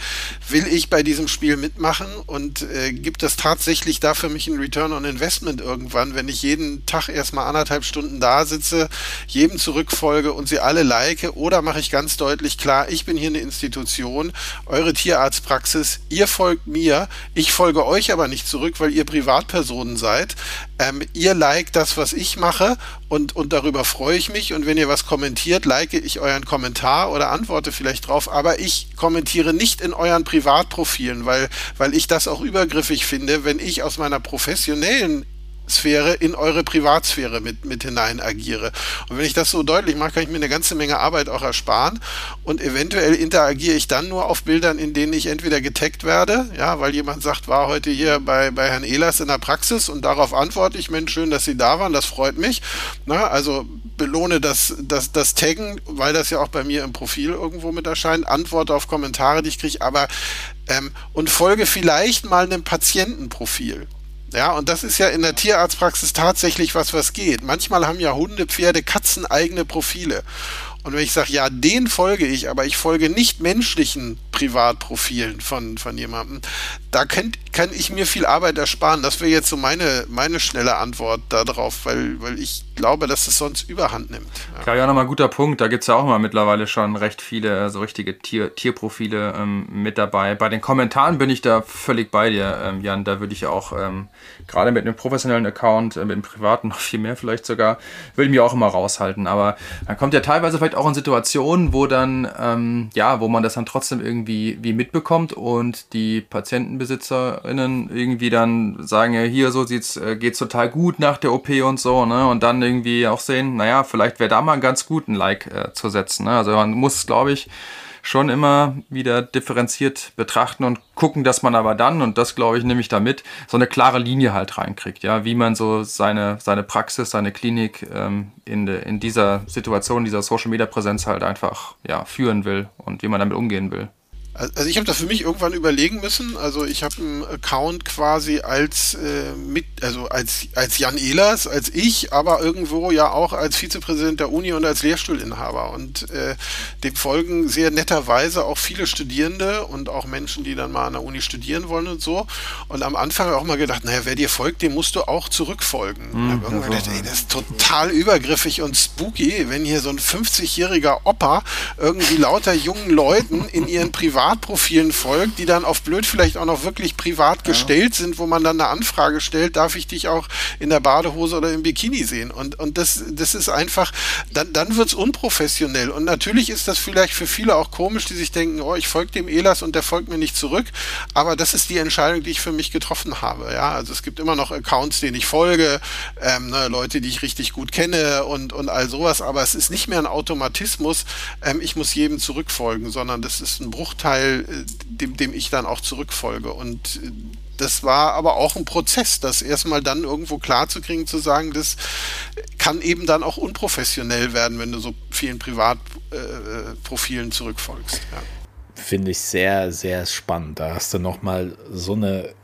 Speaker 2: will ich bei diesem Spiel mitmachen und äh, gibt es tatsächlich da für mich ein Return on Investment irgendwann, wenn ich jeden Tag erstmal anderthalb Stunden da sitze, jedem zurückfolge und sie alle like oder mache ich ganz deutlich klar, ich bin hier eine Institution, eure Tierarztpraxis, ihr folgt mir, ich folge euch aber nicht zurück, weil ihr Privatpersonen seid. Ähm, ihr liked das, was ich mache und, und darüber freue ich mich und wenn ihr was kommentiert, like ich euren Kommentar oder antworte vielleicht drauf, aber ich kommentiere nicht in euren Privatprofilen, weil, weil ich das auch übergriffig finde, wenn ich aus meiner professionellen Sphäre in eure Privatsphäre mit, mit hinein agiere. Und wenn ich das so deutlich mache, kann ich mir eine ganze Menge Arbeit auch ersparen und eventuell interagiere ich dann nur auf Bildern, in denen ich entweder getaggt werde, ja, weil jemand sagt, war heute hier bei, bei Herrn Ehlers in der Praxis und darauf antworte ich, Mensch, schön, dass Sie da waren, das freut mich. Na, also belohne das, das, das Taggen, weil das ja auch bei mir im Profil irgendwo mit erscheint, antworte auf Kommentare, die ich kriege, aber ähm, und folge vielleicht mal einem Patientenprofil. Ja, und das ist ja in der Tierarztpraxis tatsächlich was, was geht. Manchmal haben ja Hunde, Pferde, Katzen eigene Profile. Und wenn ich sage, ja, den folge ich, aber ich folge nicht menschlichen Privatprofilen von, von jemandem, da könnt, kann ich mir viel Arbeit ersparen. Das wäre jetzt so meine, meine schnelle Antwort darauf, weil, weil ich glaube, dass es sonst überhand nimmt.
Speaker 3: Ja. Ja, nochmal guter Punkt. Da gibt es ja auch mal mittlerweile schon recht viele so richtige Tier, Tierprofile ähm, mit dabei. Bei den Kommentaren bin ich da völlig bei dir, ähm, Jan. Da würde ich auch ähm, gerade mit einem professionellen Account, äh, mit einem privaten noch viel mehr vielleicht sogar, würde ich mich auch immer raushalten. Aber dann kommt ja teilweise vielleicht auch in Situationen, wo dann, ähm, ja, wo man das dann trotzdem irgendwie wie mitbekommt und die PatientenbesitzerInnen irgendwie dann sagen, ja, hier so sieht's, äh, geht's total gut nach der OP und so, ne? Und dann irgendwie auch sehen, naja, vielleicht wäre da mal ganz gut ein Like äh, zu setzen. Ne? Also man muss, glaube ich, schon immer wieder differenziert betrachten und gucken, dass man aber dann, und das glaube ich nämlich damit, so eine klare Linie halt reinkriegt, ja, wie man so seine, seine Praxis, seine Klinik ähm, in, de, in dieser Situation, dieser Social Media Präsenz halt einfach ja, führen will und wie man damit umgehen will.
Speaker 2: Also ich habe da für mich irgendwann überlegen müssen. Also ich habe einen Account quasi als äh, mit, also als als Jan Ehlers, als ich, aber irgendwo ja auch als Vizepräsident der Uni und als Lehrstuhlinhaber. Und äh, dem folgen sehr netterweise auch viele Studierende und auch Menschen, die dann mal an der Uni studieren wollen und so. Und am Anfang auch mal gedacht, naja, wer dir folgt, dem musst du auch zurückfolgen. Mhm, irgendwann gedacht, ey, das ist total übergriffig und spooky, wenn hier so ein 50-jähriger Opa irgendwie lauter jungen Leuten in ihren Privat Privatprofilen folgt, die dann auf blöd vielleicht auch noch wirklich privat gestellt sind, wo man dann eine Anfrage stellt, darf ich dich auch in der Badehose oder im Bikini sehen? Und, und das, das ist einfach, dann, dann wird es unprofessionell. Und natürlich ist das vielleicht für viele auch komisch, die sich denken, oh, ich folge dem Elas und der folgt mir nicht zurück. Aber das ist die Entscheidung, die ich für mich getroffen habe. Ja, also es gibt immer noch Accounts, denen ich folge, ähm, ne, Leute, die ich richtig gut kenne und, und all sowas. Aber es ist nicht mehr ein Automatismus, ähm, ich muss jedem zurückfolgen, sondern das ist ein Bruchteil Teil, äh, dem, dem ich dann auch zurückfolge. Und äh, das war aber auch ein Prozess, das erstmal dann irgendwo klar zu sagen, das kann eben dann auch unprofessionell werden, wenn du so vielen Privatprofilen äh, zurückfolgst. Ja.
Speaker 1: Finde ich sehr, sehr spannend. Da hast du nochmal so eine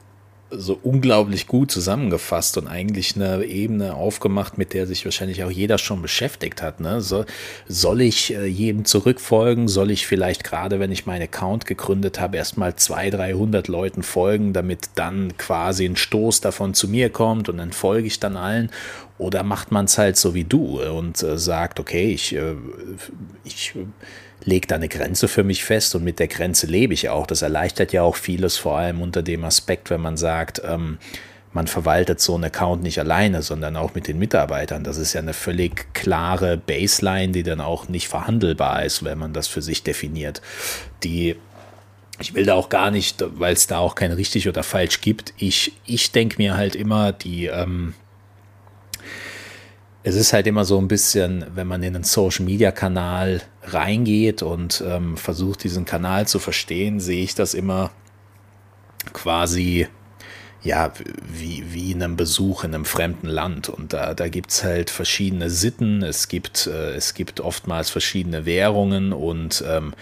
Speaker 1: so unglaublich gut zusammengefasst und eigentlich eine Ebene aufgemacht, mit der sich wahrscheinlich auch jeder schon beschäftigt hat. Ne? So, soll ich äh, jedem zurückfolgen? Soll ich vielleicht gerade, wenn ich meinen Account gegründet habe, erstmal 200, 300 Leuten folgen, damit dann quasi ein Stoß davon zu mir kommt und dann folge ich dann allen? Oder macht man es halt so wie du und äh, sagt, okay, ich, äh, ich lege da eine Grenze für mich fest und mit der Grenze lebe ich auch. Das erleichtert ja auch vieles, vor allem unter dem Aspekt, wenn man sagt, ähm, man verwaltet so einen Account nicht alleine, sondern auch mit den Mitarbeitern. Das ist ja eine völlig klare Baseline, die dann auch nicht verhandelbar ist, wenn man das für sich definiert. Die ich will da auch gar nicht, weil es da auch kein richtig oder falsch gibt. Ich, ich denke mir halt immer, die, ähm, es ist halt immer so ein bisschen, wenn man in einen Social-Media-Kanal reingeht und ähm, versucht, diesen Kanal zu verstehen, sehe ich das immer quasi ja, wie, wie in einem Besuch in einem fremden Land. Und da, da gibt es halt verschiedene Sitten, es gibt, äh, es gibt oftmals verschiedene Währungen und ähm,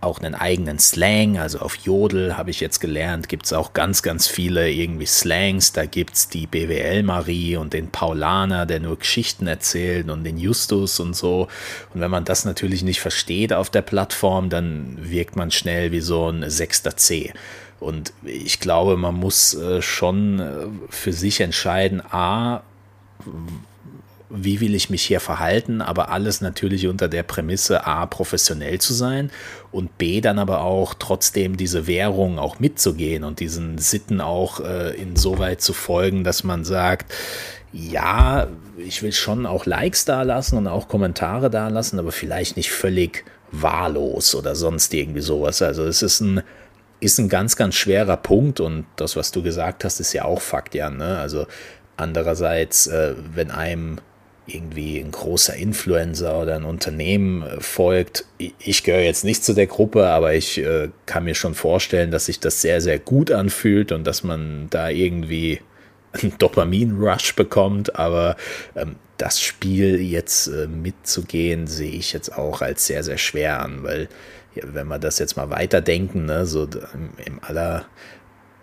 Speaker 1: auch einen eigenen Slang. Also auf Jodel habe ich jetzt gelernt, gibt es auch ganz, ganz viele irgendwie Slangs. Da gibt es die BWL-Marie und den Paulaner, der nur Geschichten erzählt und den Justus und so. Und wenn man das natürlich nicht versteht auf der Plattform, dann wirkt man schnell wie so ein sechster C. Und ich glaube, man muss äh, schon äh, für sich entscheiden, a, wie will ich mich hier verhalten, aber alles natürlich unter der Prämisse, a, professionell zu sein und b, dann aber auch trotzdem diese Währung auch mitzugehen und diesen Sitten auch äh, insoweit zu folgen, dass man sagt, ja, ich will schon auch Likes da lassen und auch Kommentare da lassen, aber vielleicht nicht völlig wahllos oder sonst irgendwie sowas. Also es ist ein, ist ein ganz, ganz schwerer Punkt und das, was du gesagt hast, ist ja auch Fakt, ja. Ne? Also andererseits, äh, wenn einem irgendwie ein großer Influencer oder ein Unternehmen äh, folgt. Ich gehöre jetzt nicht zu der Gruppe, aber ich äh, kann mir schon vorstellen, dass sich das sehr, sehr gut anfühlt und dass man da irgendwie (laughs) einen Dopamin-Rush bekommt. Aber ähm, das Spiel jetzt äh, mitzugehen, sehe ich jetzt auch als sehr, sehr schwer an, weil ja, wenn wir das jetzt mal weiterdenken, ne, so im aller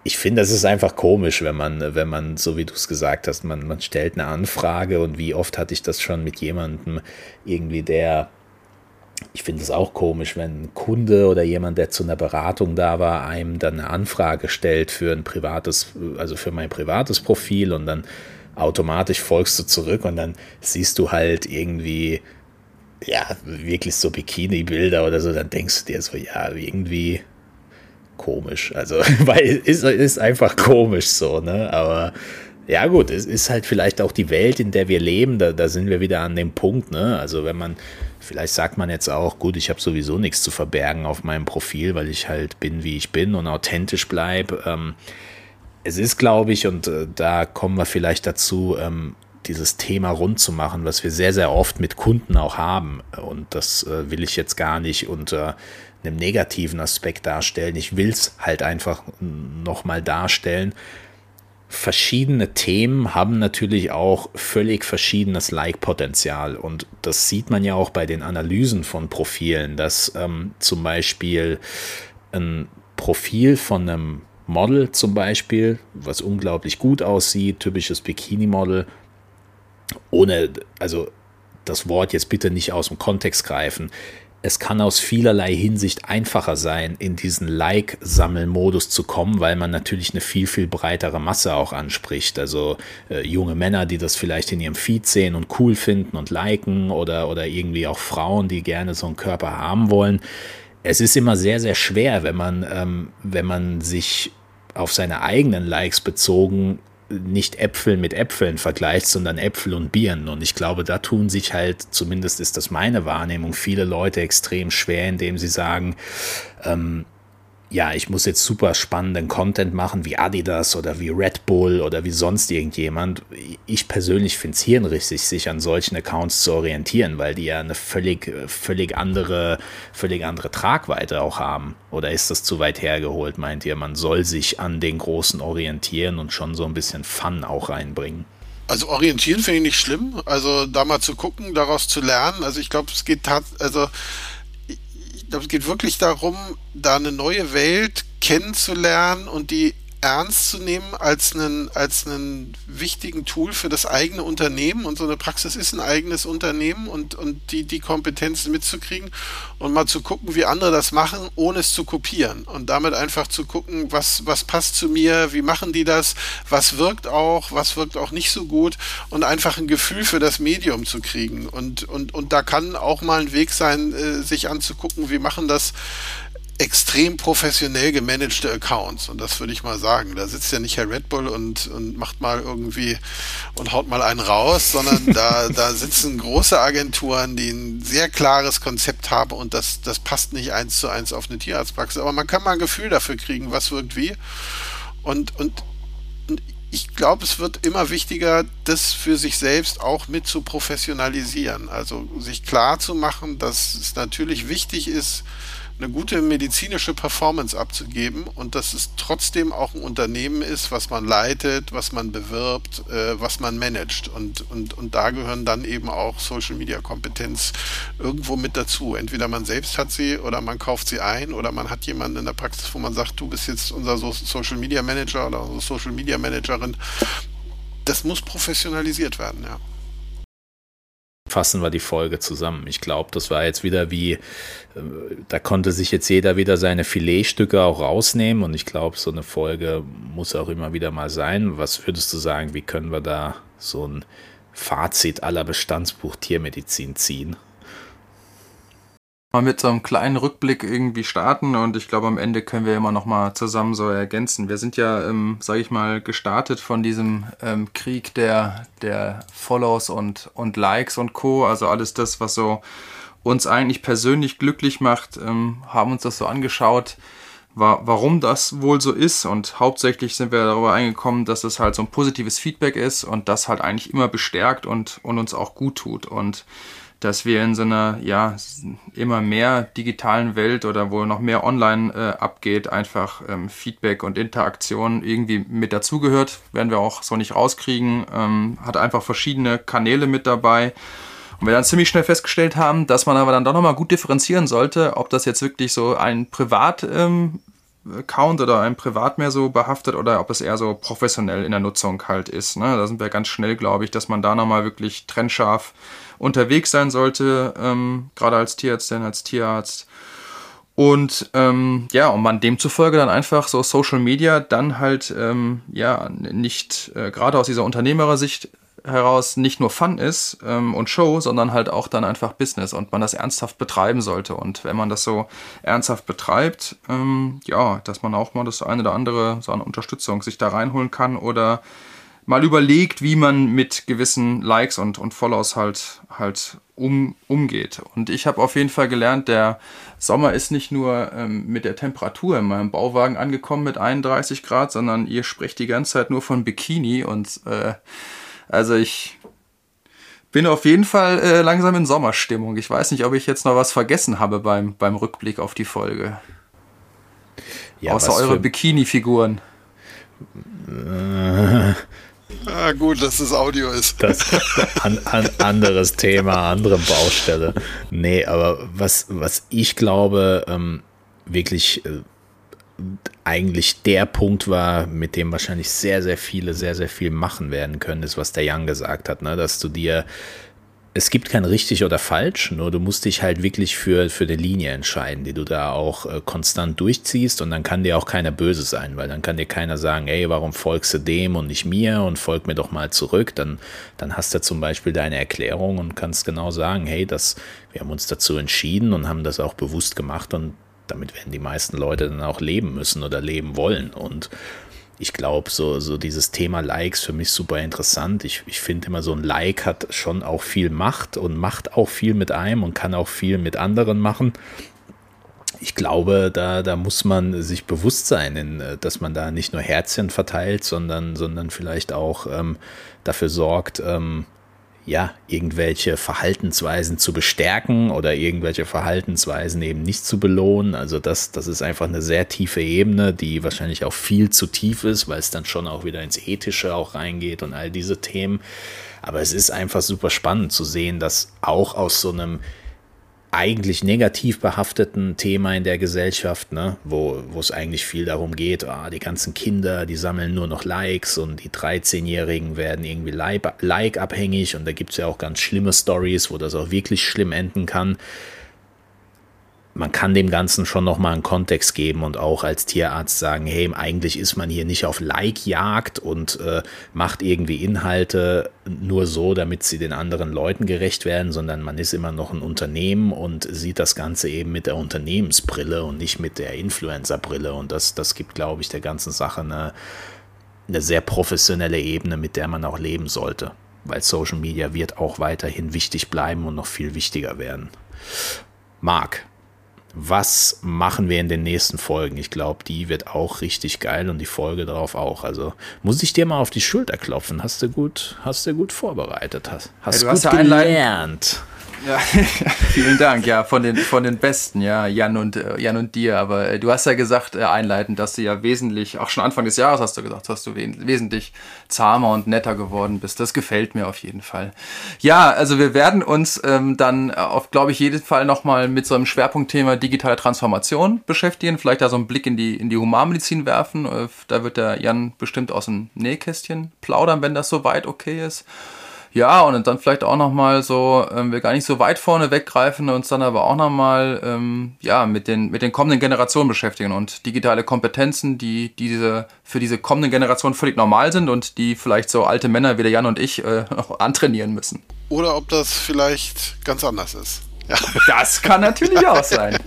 Speaker 1: ich finde, es ist einfach komisch, wenn man, wenn man, so wie du es gesagt hast, man, man stellt eine Anfrage und wie oft hatte ich das schon mit jemandem irgendwie, der, ich finde es auch komisch, wenn ein Kunde oder jemand, der zu einer Beratung da war, einem dann eine Anfrage stellt für ein privates, also für mein privates Profil und dann automatisch folgst du zurück und dann siehst du halt irgendwie, ja, wirklich so Bikini-Bilder oder so, dann denkst du dir so, ja, irgendwie komisch. Also, (laughs) weil es ist einfach komisch so, ne? Aber ja, gut, es ist halt vielleicht auch die Welt, in der wir leben. Da, da sind wir wieder an dem Punkt, ne? Also, wenn man, vielleicht sagt man jetzt auch, gut, ich habe sowieso nichts zu verbergen auf meinem Profil, weil ich halt bin, wie ich bin und authentisch bleibe. Ähm, es ist, glaube ich, und äh, da kommen wir vielleicht dazu, ähm, dieses Thema rund zu machen, was wir sehr, sehr oft mit Kunden auch haben. Und das äh, will ich jetzt gar nicht unter einem negativen Aspekt darstellen. Ich will es halt einfach nochmal darstellen. Verschiedene Themen haben natürlich auch völlig verschiedenes Like-Potenzial. Und das sieht man ja auch bei den Analysen von Profilen, dass ähm, zum Beispiel ein Profil von einem Model zum Beispiel, was unglaublich gut aussieht, typisches Bikini-Model, ohne, also das Wort jetzt bitte nicht aus dem Kontext greifen. Es kann aus vielerlei Hinsicht einfacher sein, in diesen Like-Sammelmodus zu kommen, weil man natürlich eine viel, viel breitere Masse auch anspricht. Also äh, junge Männer, die das vielleicht in ihrem Feed sehen und cool finden und liken oder, oder irgendwie auch Frauen, die gerne so einen Körper haben wollen. Es ist immer sehr, sehr schwer, wenn man, ähm, wenn man sich auf seine eigenen Likes bezogen nicht Äpfel mit Äpfeln vergleicht, sondern Äpfel und Birnen. Und ich glaube, da tun sich halt, zumindest ist das meine Wahrnehmung, viele Leute extrem schwer, indem sie sagen, ähm, ja, ich muss jetzt super spannenden Content machen, wie Adidas oder wie Red Bull oder wie sonst irgendjemand. Ich persönlich finde es hirnrichtig, sich an solchen Accounts zu orientieren, weil die ja eine völlig, völlig andere, völlig andere Tragweite auch haben. Oder ist das zu weit hergeholt, meint ihr? Man soll sich an den Großen orientieren und schon so ein bisschen Fun auch reinbringen.
Speaker 2: Also orientieren finde ich nicht schlimm. Also da mal zu gucken, daraus zu lernen. Also ich glaube, es geht also glaube, es geht wirklich darum, da eine neue Welt kennenzulernen und die ernst zu nehmen als einen, als einen wichtigen Tool für das eigene Unternehmen. Und so eine Praxis ist ein eigenes Unternehmen und, und die, die Kompetenzen mitzukriegen und mal zu gucken, wie andere das machen, ohne es zu kopieren. Und damit einfach zu gucken, was, was passt zu mir, wie machen die das, was wirkt auch, was wirkt auch nicht so gut und einfach ein Gefühl für das Medium zu kriegen. Und, und, und da kann auch mal ein Weg sein, äh, sich anzugucken, wie machen das extrem professionell gemanagte Accounts. Und das würde ich mal sagen. Da sitzt ja nicht Herr Red Bull und, und macht mal irgendwie und haut mal einen raus, sondern (laughs) da, da sitzen große Agenturen, die ein sehr klares Konzept haben und das, das passt nicht eins zu eins auf eine Tierarztpraxis. Aber man kann mal ein Gefühl dafür kriegen, was wirkt wie. Und, und, und ich glaube, es wird immer wichtiger, das für sich selbst auch mit zu professionalisieren. Also sich klar zu machen, dass es natürlich wichtig ist, eine gute medizinische Performance abzugeben und dass es trotzdem auch ein Unternehmen ist, was man leitet, was man bewirbt, äh, was man managt. Und, und, und da gehören dann eben auch Social Media Kompetenz irgendwo mit dazu. Entweder man selbst hat sie oder man kauft sie ein oder man hat jemanden in der Praxis, wo man sagt, du bist jetzt unser Social Media Manager oder unsere Social Media Managerin. Das muss professionalisiert werden, ja
Speaker 1: fassen wir die Folge zusammen. Ich glaube, das war jetzt wieder wie, äh, da konnte sich jetzt jeder wieder seine Filetstücke auch rausnehmen und ich glaube, so eine Folge muss auch immer wieder mal sein. Was würdest du sagen, wie können wir da so ein Fazit aller Bestandsbuch Tiermedizin ziehen?
Speaker 3: Mal mit so einem kleinen Rückblick irgendwie starten und ich glaube, am Ende können wir immer noch mal zusammen so ergänzen. Wir sind ja, ähm, sage ich mal, gestartet von diesem ähm, Krieg der, der Follows und, und Likes und Co. Also alles das, was so uns eigentlich persönlich glücklich macht, ähm, haben uns das so angeschaut, wa warum das wohl so ist und hauptsächlich sind wir darüber eingekommen, dass es halt so ein positives Feedback ist und das halt eigentlich immer bestärkt und, und uns auch gut tut und dass wir in so einer ja immer mehr digitalen Welt oder wo noch mehr online äh, abgeht, einfach ähm, Feedback und Interaktion irgendwie mit dazugehört, werden wir auch so nicht rauskriegen. Ähm, hat einfach verschiedene Kanäle mit dabei. Und wir dann ziemlich schnell festgestellt haben, dass man aber dann doch nochmal gut differenzieren sollte, ob das jetzt wirklich so ein Privat ähm, Account oder ein Privat mehr so behaftet oder ob es eher so professionell in der Nutzung halt ist. Ne? Da sind wir ganz schnell, glaube ich, dass man da nochmal wirklich trennscharf unterwegs sein sollte, ähm, gerade als Tierärztin, als Tierarzt. Und ähm, ja, und man demzufolge dann einfach so Social Media dann halt ähm, ja nicht äh, gerade aus dieser Unternehmersicht heraus nicht nur Fun ist ähm, und Show, sondern halt auch dann einfach Business und man das ernsthaft betreiben sollte. Und wenn man das so ernsthaft betreibt, ähm, ja, dass man auch mal das eine oder andere so eine Unterstützung sich da reinholen kann oder mal überlegt, wie man mit gewissen Likes und, und Follows halt, halt um, umgeht. Und ich habe auf jeden Fall gelernt, der Sommer ist nicht nur ähm, mit der Temperatur in meinem Bauwagen angekommen mit 31 Grad, sondern ihr sprecht die ganze Zeit nur von Bikini und äh, also ich bin auf jeden Fall äh, langsam in Sommerstimmung. Ich weiß nicht, ob ich jetzt noch was vergessen habe beim, beim Rückblick auf die Folge. Ja, Außer eure Bikini-Figuren.
Speaker 2: Äh, (laughs) Ah, gut, dass das Audio ist.
Speaker 1: Das an, an, anderes Thema, andere Baustelle. Nee, aber was, was ich glaube, ähm, wirklich äh, eigentlich der Punkt war, mit dem wahrscheinlich sehr, sehr viele sehr, sehr viel machen werden können, ist, was der Jan gesagt hat, ne? dass du dir es gibt kein richtig oder falsch, nur du musst dich halt wirklich für, für die Linie entscheiden, die du da auch äh, konstant durchziehst. Und dann kann dir auch keiner böse sein, weil dann kann dir keiner sagen, ey, warum folgst du dem und nicht mir und folg mir doch mal zurück, dann, dann hast du zum Beispiel deine Erklärung und kannst genau sagen, hey, das, wir haben uns dazu entschieden und haben das auch bewusst gemacht und damit werden die meisten Leute dann auch leben müssen oder leben wollen. Und ich glaube, so, so dieses Thema Likes für mich super interessant. Ich, ich finde immer, so ein Like hat schon auch viel Macht und macht auch viel mit einem und kann auch viel mit anderen machen. Ich glaube, da, da muss man sich bewusst sein, in, dass man da nicht nur Herzchen verteilt, sondern, sondern vielleicht auch ähm, dafür sorgt, ähm, ja, irgendwelche Verhaltensweisen zu bestärken oder irgendwelche Verhaltensweisen eben nicht zu belohnen. Also das, das ist einfach eine sehr tiefe Ebene, die wahrscheinlich auch viel zu tief ist, weil es dann schon auch wieder ins Ethische auch reingeht und all diese Themen. Aber es ist einfach super spannend zu sehen, dass auch aus so einem eigentlich negativ behafteten Thema in der Gesellschaft, ne, wo, wo es eigentlich viel darum geht, ah, die ganzen Kinder, die sammeln nur noch Likes und die 13-Jährigen werden irgendwie like-abhängig. Und da gibt es ja auch ganz schlimme Stories, wo das auch wirklich schlimm enden kann man kann dem Ganzen schon nochmal einen Kontext geben und auch als Tierarzt sagen, hey, eigentlich ist man hier nicht auf Like-Jagd und äh, macht irgendwie Inhalte nur so, damit sie den anderen Leuten gerecht werden, sondern man ist immer noch ein Unternehmen und sieht das Ganze eben mit der Unternehmensbrille und nicht mit der Influencer-Brille. Und das, das gibt, glaube ich, der ganzen Sache eine, eine sehr professionelle Ebene, mit der man auch leben sollte. Weil Social Media wird auch weiterhin wichtig bleiben und noch viel wichtiger werden. Marc, was machen wir in den nächsten Folgen. Ich glaube, die wird auch richtig geil und die Folge darauf auch. Also muss ich dir mal auf die Schulter klopfen. Hast du gut, hast du gut vorbereitet, hast, hast ja, gut hast gelernt.
Speaker 3: Ja, (laughs) vielen Dank, ja, von den, von den Besten, ja, Jan und, äh, Jan und dir. Aber äh, du hast ja gesagt, äh, einleitend, dass du ja wesentlich, auch schon Anfang des Jahres hast du gesagt, dass du wesentlich zahmer und netter geworden bist. Das gefällt mir auf jeden Fall. Ja, also wir werden uns ähm, dann auf, glaube ich, jeden Fall nochmal mit so einem Schwerpunktthema digitale Transformation beschäftigen. Vielleicht da so einen Blick in die, in die Humanmedizin werfen. Äh, da wird der Jan bestimmt aus dem Nähkästchen plaudern, wenn das soweit okay ist. Ja, und dann vielleicht auch nochmal so, ähm, wir gar nicht so weit vorne weggreifen, uns dann aber auch nochmal ähm, ja, mit, den, mit den kommenden Generationen beschäftigen und digitale Kompetenzen, die, die diese, für diese kommenden Generationen völlig normal sind und die vielleicht so alte Männer wie der Jan und ich äh, (laughs) noch antrainieren müssen.
Speaker 2: Oder ob das vielleicht ganz anders ist.
Speaker 3: Ja. Das kann natürlich auch sein.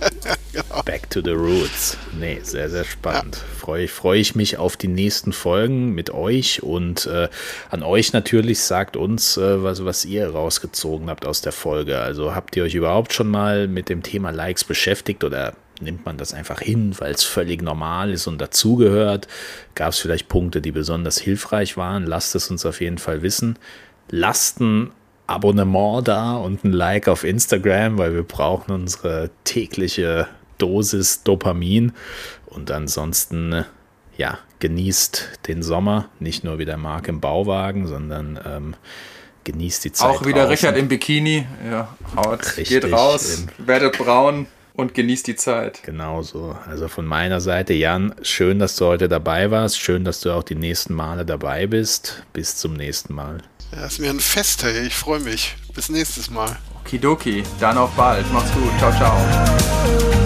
Speaker 1: genau. Back to the roots. Nee, sehr, sehr spannend. Ja. Freue freu ich mich auf die nächsten Folgen mit euch und äh, an euch natürlich sagt uns, äh, was, was ihr rausgezogen habt aus der Folge. Also habt ihr euch überhaupt schon mal mit dem Thema Likes beschäftigt oder nimmt man das einfach hin, weil es völlig normal ist und dazugehört? Gab es vielleicht Punkte, die besonders hilfreich waren? Lasst es uns auf jeden Fall wissen. Lasten Abonnement da und ein Like auf Instagram, weil wir brauchen unsere tägliche Dosis Dopamin. Und ansonsten, ja, genießt den Sommer, nicht nur wie der Marc im Bauwagen, sondern ähm, genießt die Zeit.
Speaker 3: Auch wieder draußen. Richard im Bikini, ja, haut, Richtig, geht raus, werdet braun und genießt die Zeit.
Speaker 1: Genau so. Also von meiner Seite, Jan, schön, dass du heute dabei warst. Schön, dass du auch die nächsten Male dabei bist. Bis zum nächsten Mal.
Speaker 2: Ja, ist mir ein Fest, hey. Ich freue mich. Bis nächstes Mal.
Speaker 3: Okidoki. Dann auf bald. Mach's gut. Ciao, ciao.